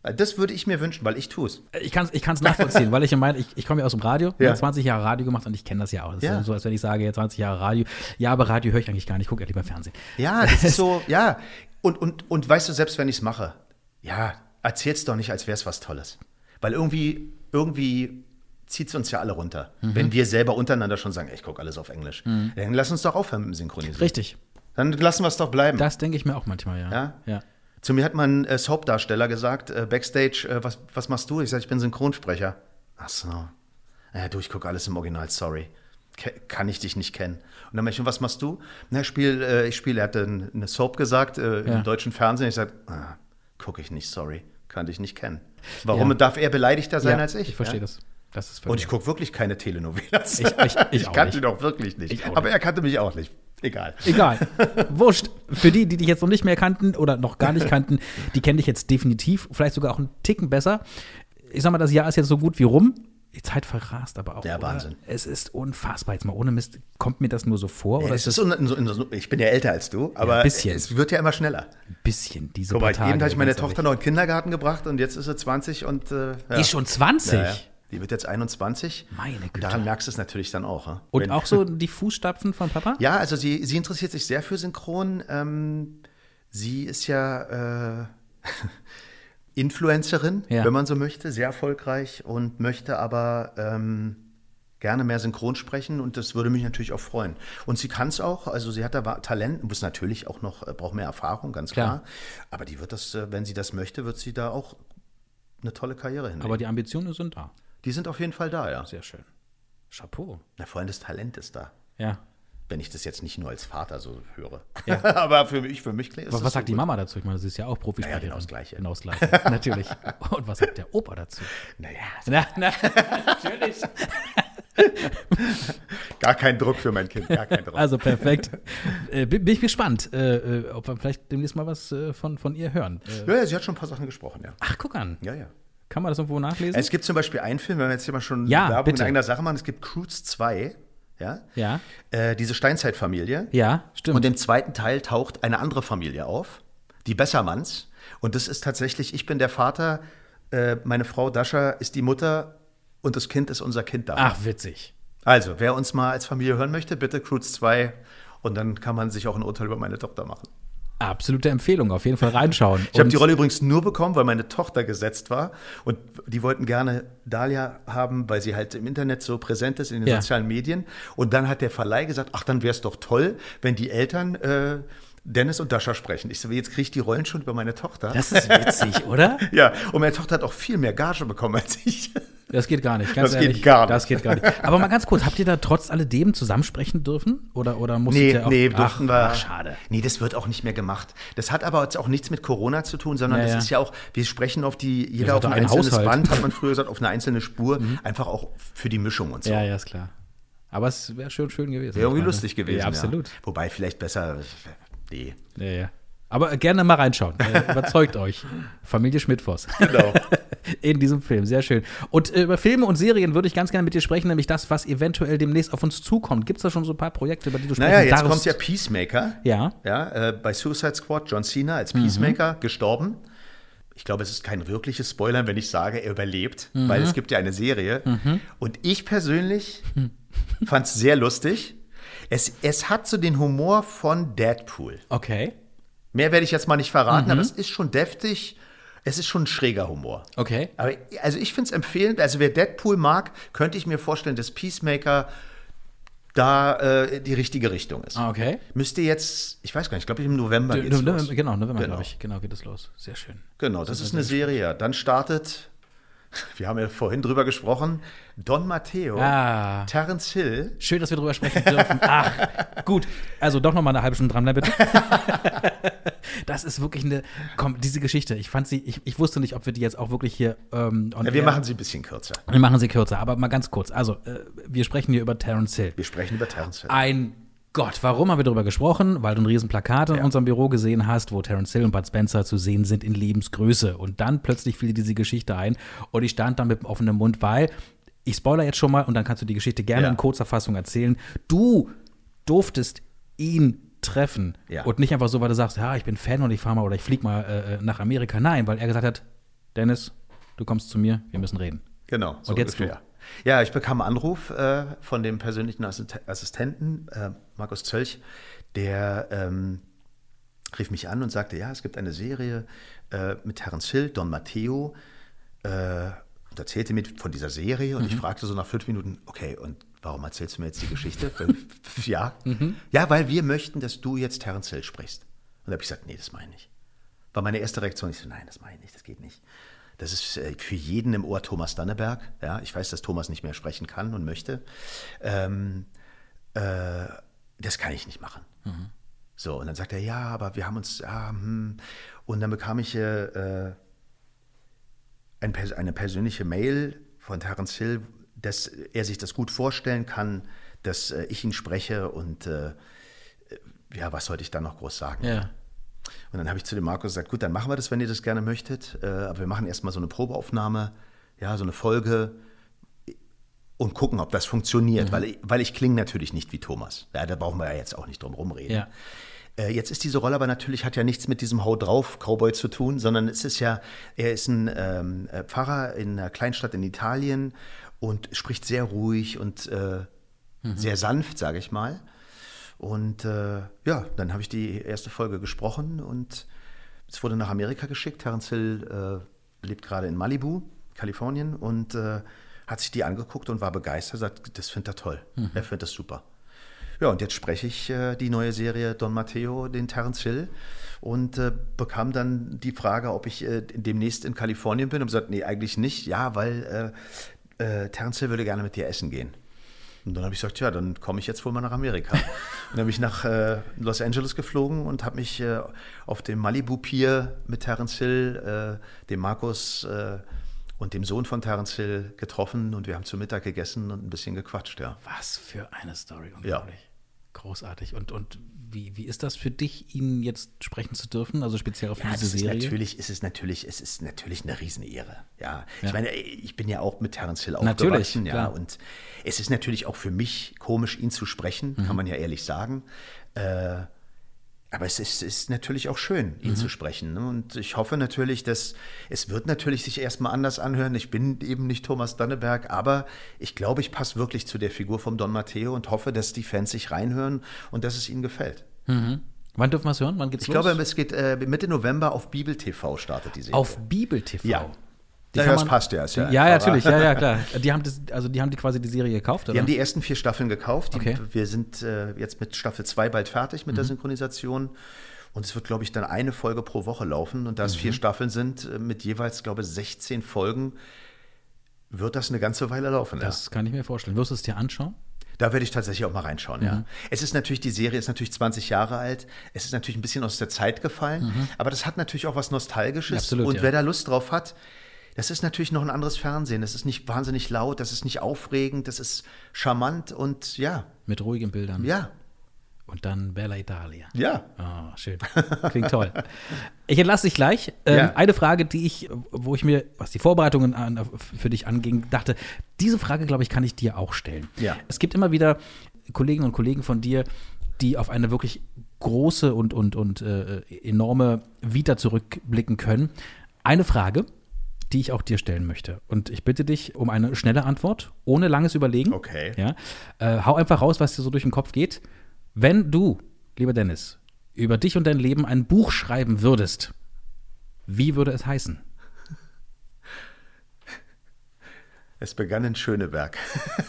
Das würde ich mir wünschen, weil ich tue es. Ich kann es ich kann's nachvollziehen, weil ich meine, ich, ich komme ja aus dem Radio, Ja. ja. 20 Jahre Radio gemacht und ich kenne das ja auch. Das Ja. ist so, als wenn ich sage, ja, 20 Jahre Radio. Ja, aber Radio höre ich eigentlich gar nicht, ich gucke ja lieber Fernsehen. Ja, das ist so, ja. Und, und, und weißt du, selbst wenn ich es mache, ja, erzähl's doch nicht, als wäre es was Tolles. Weil irgendwie, irgendwie zieht es uns ja alle runter. Mhm. Wenn wir selber untereinander schon sagen, ey, ich gucke alles auf Englisch. Dann lass uns doch aufhören mit dem Synchronisieren. Richtig. Dann lassen wir es doch bleiben. Das denke ich mir auch manchmal, ja. Ja? ja. Zu mir hat mal ein äh, Soap-Darsteller gesagt, äh, Backstage, äh, was, was machst du? Ich sage, ich bin Synchronsprecher. Ach so. Ja, du, ich gucke alles im Original, sorry. Ke kann ich dich nicht kennen. Und dann meinte ich, was machst du? Na, ich spiele, äh, ich spiele, er hat ein- eine Soap gesagt äh, Ja. im deutschen Fernsehen. Ich sage, ah, gucke ich nicht, sorry. Kann dich nicht kennen. Warum Ja. darf er beleidigter sein ja, als ich? Ich verstehe das. Das ist Und ich gucke wirklich keine Telenovelas. Ich- ich- ich auch kannte ihn auch wirklich nicht. Ich auch Aber nicht. er kannte mich auch nicht. Egal. Egal. Wurscht. Für die, die dich jetzt noch nicht mehr kannten oder noch gar nicht kannten, die kennen dich jetzt definitiv. Vielleicht sogar auch einen Ticken besser. Ich sag mal, das Jahr ist jetzt so gut wie rum. Die Zeit verrast aber auch. Ja, oder? Wahnsinn. Es ist unfassbar. Jetzt mal ohne Mist. Kommt mir das nur so vor? Ja, oder ist das so, ich bin ja älter als du, aber ein bisschen. es wird ja immer schneller. ein bisschen diese Guck mal, eben habe ich meine Tochter noch in den Kindergarten gebracht und jetzt ist sie 20 und äh, ja. Ist schon 20? Die wird jetzt 21. Meine Und Güte. daran merkst du es natürlich dann auch. Und Wenn- auch so die Fußstapfen von Papa? Ja, also sie, sie interessiert sich sehr für Synchron. Ähm, sie ist ja äh, Influencerin, Ja. wenn man so möchte, sehr erfolgreich und möchte aber ähm, gerne mehr Synchron sprechen und das würde mich natürlich auch freuen. Und sie kann es auch, also sie hat da Talent, muss natürlich auch noch, äh, braucht mehr Erfahrung, ganz klar. Klar. Aber die wird das, äh, wenn sie das möchte, wird sie da auch eine tolle Karriere hinlegen. Aber die Ambitionen sind da. Die sind auf jeden Fall da, ja. Sehr schön. Chapeau. Na, vor allem das Talent ist da. Ja. Wenn ich das jetzt nicht nur als Vater so höre. Ja. Aber für mich, für mich klingt Was, das was so sagt die gut. Mama dazu? Ich meine, sie ist ja auch Profisprecherin. genau das Gleiche. Genau das Gleiche, natürlich. Und was sagt der Opa dazu? Naja, Na, na, natürlich. gar kein Druck für mein Kind, gar kein Druck. Also perfekt. Äh, bin, bin ich gespannt, äh, äh, ob wir vielleicht demnächst mal was äh, von, von ihr hören. Äh, ja, ja, sie hat schon ein paar Sachen gesprochen, ja. ach, guck an. Ja, ja. Kann man das irgendwo nachlesen? Es gibt zum Beispiel einen Film, wenn wir jetzt hier mal schon Ja, Werbung bitte. in eigener Sache machen, es gibt Cruise 2, ja. ja. Äh, diese Steinzeitfamilie. Ja, stimmt. Und im zweiten Teil taucht eine andere Familie auf, die Bessermanns. Und das ist tatsächlich, ich bin der Vater, äh, meine Frau Dascha ist die Mutter und das Kind ist unser Kind da. ach, witzig. Also, wer uns mal als Familie hören möchte, bitte Cruise 2 und dann kann man sich auch ein Urteil über meine Tochter machen. Absolute Empfehlung, auf jeden Fall reinschauen. Ich habe die Rolle übrigens nur bekommen, weil meine Tochter gesetzt war. Und die wollten gerne Dahlia haben, weil sie halt im Internet so präsent ist in den Ja. sozialen Medien. Und dann hat der Verleih gesagt, ach, dann wäre es doch toll, wenn die Eltern äh, Dennis und Dascha sprechen. Ich so, jetzt kriege ich die Rollen schon über meine Tochter. Das ist witzig, oder? ja, und meine Tochter hat auch viel mehr Gage bekommen als ich. Das geht gar nicht, ganz Das geht ehrlich. gar nicht. Das geht gar nicht. Aber mal ganz kurz, habt ihr da trotz alledem zusammensprechen dürfen? Oder, oder musstet Nee, ihr auch, nee, ach, wir. Ach, schade. Nee, das wird auch nicht mehr gemacht. Das hat aber jetzt auch nichts mit Corona zu tun, sondern Ja, das ja. ist ja auch, wir sprechen auf die, jeder auf ein ein einzelnes Haushalt. Band, hat man früher gesagt, auf eine einzelne Spur, einfach auch für die Mischung und so. Ja, ja, ist klar. Aber es wäre schön, schön gewesen. Wäre irgendwie lustig gewesen. Ja, absolut. Ja. Wobei vielleicht besser, nee. Ja, ja. Aber gerne mal reinschauen. Äh, überzeugt euch. Familie Schmidtfoss. Genau. In diesem Film. Sehr schön. Und äh, über Filme und Serien würde ich ganz gerne mit dir sprechen, nämlich das, was eventuell demnächst auf uns zukommt. Gibt es da schon so ein paar Projekte, über die du sprechen Naja, jetzt darfst? kommt ja Peacemaker. Ja. Ja, äh, bei Suicide Squad, John Cena als Mhm. Peacemaker gestorben. Ich glaube, es ist kein wirkliches Spoiler, wenn ich sage, er überlebt, Mhm. weil es gibt ja eine Serie. Und ich persönlich fand es sehr lustig. Es, es hat so den Humor von Deadpool. Okay. Mehr werde ich jetzt mal nicht verraten, Mhm. aber es ist schon deftig. Es ist schon ein schräger Humor. Okay. Aber also ich finde es empfehlend, also wer Deadpool mag, könnte ich mir vorstellen, dass Peacemaker da äh, die richtige Richtung ist. Ah, okay. Müsste jetzt, ich weiß gar nicht, ich glaube im November geht's du- los. Genau, November, Genau. glaube ich. Genau, geht es los. Sehr schön. Genau, das ist eine Serie. ja. Dann startet, wir haben ja vorhin drüber gesprochen, Don Matteo, Ah. Terence Hill. Schön, dass wir drüber sprechen dürfen. Ach, gut. Also doch noch mal eine halbe Stunde dranbleiben, bitte. Das ist wirklich eine, komm, diese Geschichte, ich fand sie, ich, ich wusste nicht, ob wir die jetzt auch wirklich hier ähm, Ja, wir machen sie ein bisschen kürzer. wir machen sie kürzer, aber mal ganz kurz. Also, äh, wir sprechen hier über Terence Hill. Wir sprechen über Terence Hill. Ein Gott, warum haben wir darüber gesprochen? Weil du ein Riesenplakat in Ja. unserem Büro gesehen hast, wo Terence Hill und Bud Spencer zu sehen sind in Lebensgröße. Und dann plötzlich fiel dir diese Geschichte ein und ich stand da mit dem offenen Mund, weil ich spoiler jetzt schon mal und dann kannst du die Geschichte gerne Ja. in kurzer Fassung erzählen. Du durftest ihn treffen Ja. und nicht einfach so, weil du sagst, ja, ich bin Fan und ich fahre mal oder ich fliege mal äh, nach Amerika. Nein, weil er gesagt hat, Dennis, du kommst zu mir, wir müssen reden. Genau. So und jetzt ungefähr. du. Ja, ich bekam einen Anruf äh, von dem persönlichen Assistenten, äh, Markus Zölch, der ähm, rief mich an und sagte, ja, es gibt eine Serie äh, mit Terence Hill, Don Matteo, äh, und erzählte mir von dieser Serie und mhm. ich fragte so nach fünf Minuten, okay, und warum erzählst du mir jetzt die Geschichte? ja. Mhm. Ja, weil wir möchten, dass du jetzt Terence Hill sprichst. Und da habe ich gesagt, nee, das meine ich. War meine erste Reaktion, ich so, nein, das meine ich nicht, das geht nicht. Das ist äh, für jeden im Ohr Thomas Danneberg. Ja, ich weiß, dass Thomas nicht mehr sprechen kann und möchte. Ähm, äh, das kann ich nicht machen. Mhm. So, und dann sagt er, ja, aber wir haben uns, ja, hm. und dann bekam ich äh, ein, eine persönliche Mail von Terence Hill, dass er sich das gut vorstellen kann, dass äh, ich ihn spreche und äh, ja, was sollte ich da noch groß sagen? Ja. Und dann habe ich zu dem Markus gesagt, gut, dann machen wir das, wenn ihr das gerne möchtet, äh, aber wir machen erstmal so eine Probeaufnahme, ja, so eine Folge und gucken, ob das funktioniert, mhm. weil, ich, weil ich klinge natürlich nicht wie Thomas. Ja, da brauchen wir ja jetzt auch nicht drum rumreden. Ja. Äh, jetzt ist diese Rolle aber natürlich, hat ja nichts mit diesem Hau drauf Cowboy zu tun, sondern es ist ja, er ist ein ähm, äh, Pfarrer in einer Kleinstadt in Italien und spricht sehr ruhig und äh, mhm. sehr sanft, sage ich mal. Und äh, ja, dann habe ich die erste Folge gesprochen und es wurde nach Amerika geschickt. Terence Hill äh, lebt gerade in Malibu, Kalifornien und hat sich die angeguckt und war begeistert, sagt, das findet er toll. Mhm. Er findet das super. Ja, und jetzt spreche ich äh, die neue Serie Don Matteo, den Terence Hill, und äh, bekam dann die Frage, ob ich äh, demnächst in Kalifornien bin und gesagt, nee, eigentlich nicht. Ja, weil äh, äh, Terence Hill würde gerne mit dir essen gehen. Und dann habe ich gesagt, ja, dann komme ich jetzt wohl mal nach Amerika. und dann bin ich nach äh, Los Angeles geflogen und habe mich äh, auf dem Malibu Pier mit Terence Hill, äh, dem Markus äh, und dem Sohn von Terence Hill getroffen und wir haben zu Mittag gegessen und ein bisschen gequatscht, ja. Was für eine Story, unglaublich. Ja. Großartig. Und, und wie, wie ist das für dich, ihn jetzt sprechen zu dürfen? Also speziell auf ja, diese ist Serie? Natürlich ist es natürlich, es ist natürlich eine Riesenehre. Ja. ja. Ich meine, ich bin ja auch mit Terence Hill aufgewachsen, ja. Klar. Und es ist natürlich auch für mich komisch, ihn zu sprechen, mhm. kann man ja ehrlich sagen. Äh, aber es ist, ist, natürlich auch schön, ihn mhm. zu sprechen. Ne? Und ich hoffe natürlich, dass es wird natürlich sich erstmal anders anhören. Ich bin eben nicht Thomas Danneberg, aber ich glaube, ich passe wirklich zu der Figur vom Don Matteo und hoffe, dass die Fans sich reinhören und dass es ihnen gefällt. Mhm. Wann dürfen wir es hören? Wann geht's ich los? Ich glaube, es geht äh, Mitte November auf Bibel TV startet die Serie. Auf Bibel TV? Ja. Die ja, das passt ja. ja, ja, natürlich, ja, ja, klar. Die haben, das, also die haben die quasi die Serie gekauft, oder? Die haben die ersten vier Staffeln gekauft. Okay. Wir sind äh, jetzt mit Staffel 2 bald fertig mit mhm. der Synchronisation. Und es wird, glaube ich, dann eine Folge pro Woche laufen. Und da es mhm. vier Staffeln sind, äh, mit jeweils, glaube ich, 16 Folgen, wird das eine ganze Weile laufen. Das ja. kann ich mir vorstellen. Wirst du es dir anschauen? Da werde ich tatsächlich auch mal reinschauen, mhm. ja. Es ist natürlich, die Serie ist natürlich 20 Jahre alt. Es ist natürlich ein bisschen aus der Zeit gefallen. Mhm. Aber das hat natürlich auch was Nostalgisches. Absolut, und ja. wer da Lust drauf hat, das ist natürlich noch ein anderes Fernsehen. Das ist nicht wahnsinnig laut, das ist nicht aufregend, das ist charmant und ja. Mit ruhigen Bildern. Ja. Und dann Bella Italia. Ja. Oh, schön. Klingt toll. Ich entlasse dich gleich. Ähm, ja. Eine Frage, die ich, wo ich mir, was die Vorbereitungen an, für dich anging, dachte, diese Frage, glaube ich, kann ich dir auch stellen. Ja. Es gibt immer wieder Kolleginnen und Kollegen von dir, die auf eine wirklich große und, und, und äh, enorme Vita zurückblicken können. Eine Frage, die ich auch dir stellen möchte. Und ich bitte dich um eine schnelle Antwort, ohne langes Überlegen. Okay. Ja? Äh, hau einfach raus, was dir so durch den Kopf geht. Wenn du, lieber Dennis, über dich und dein Leben ein Buch schreiben würdest, wie würde es heißen? Es begann in Schöneberg.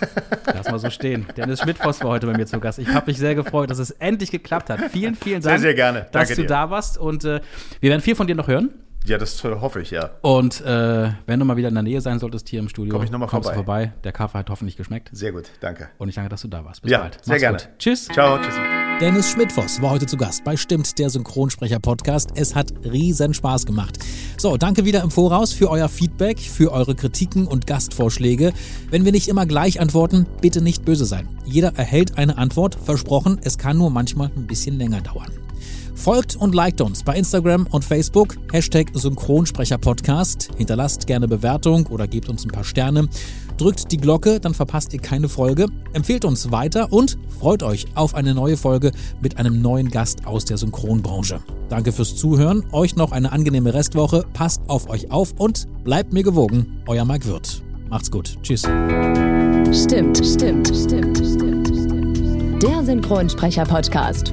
Lass mal so stehen. Dennis Schmidt-Voss war heute bei mir zu Gast. Ich habe mich sehr gefreut, dass es endlich geklappt hat. Vielen, vielen Dank, sehr, sehr gerne. dass Danke du dir. da warst. Und äh, wir werden viel von dir noch hören. Ja, das hoffe ich, ja. Und äh, wenn du mal wieder in der Nähe sein solltest hier im Studio, Komm ich noch mal kommst vorbei. vorbei. Der Kaffee hat hoffentlich geschmeckt. Sehr gut, danke. Und ich danke, dass du da warst. Bis ja, bald. Sehr Mach's gerne. Gut. Tschüss. Ciao, tschüss. Dennis Schmidtfoss war heute zu Gast bei Stimmt, der Synchronsprecher-Podcast. Es hat riesen Spaß gemacht. So, danke wieder im Voraus für euer Feedback, für eure Kritiken und Gastvorschläge. Wenn wir nicht immer gleich antworten, bitte nicht böse sein. Jeder erhält eine Antwort, versprochen, es kann nur manchmal ein bisschen länger dauern. Folgt und liked uns bei Instagram und Facebook, Hashtag Synchronsprecherpodcast. Hinterlasst gerne Bewertung oder gebt uns ein paar Sterne. drückt die Glocke, dann verpasst ihr keine Folge. Empfehlt uns weiter und freut euch auf eine neue Folge mit einem neuen Gast aus der Synchronbranche. Danke fürs Zuhören, euch noch eine angenehme Restwoche, passt auf euch auf und bleibt mir gewogen. Euer Mike Wirth. Macht's gut. Tschüss. Stimmt, stimmt, stimmt, stimmt, stimmt. Der Synchronsprecher-Podcast.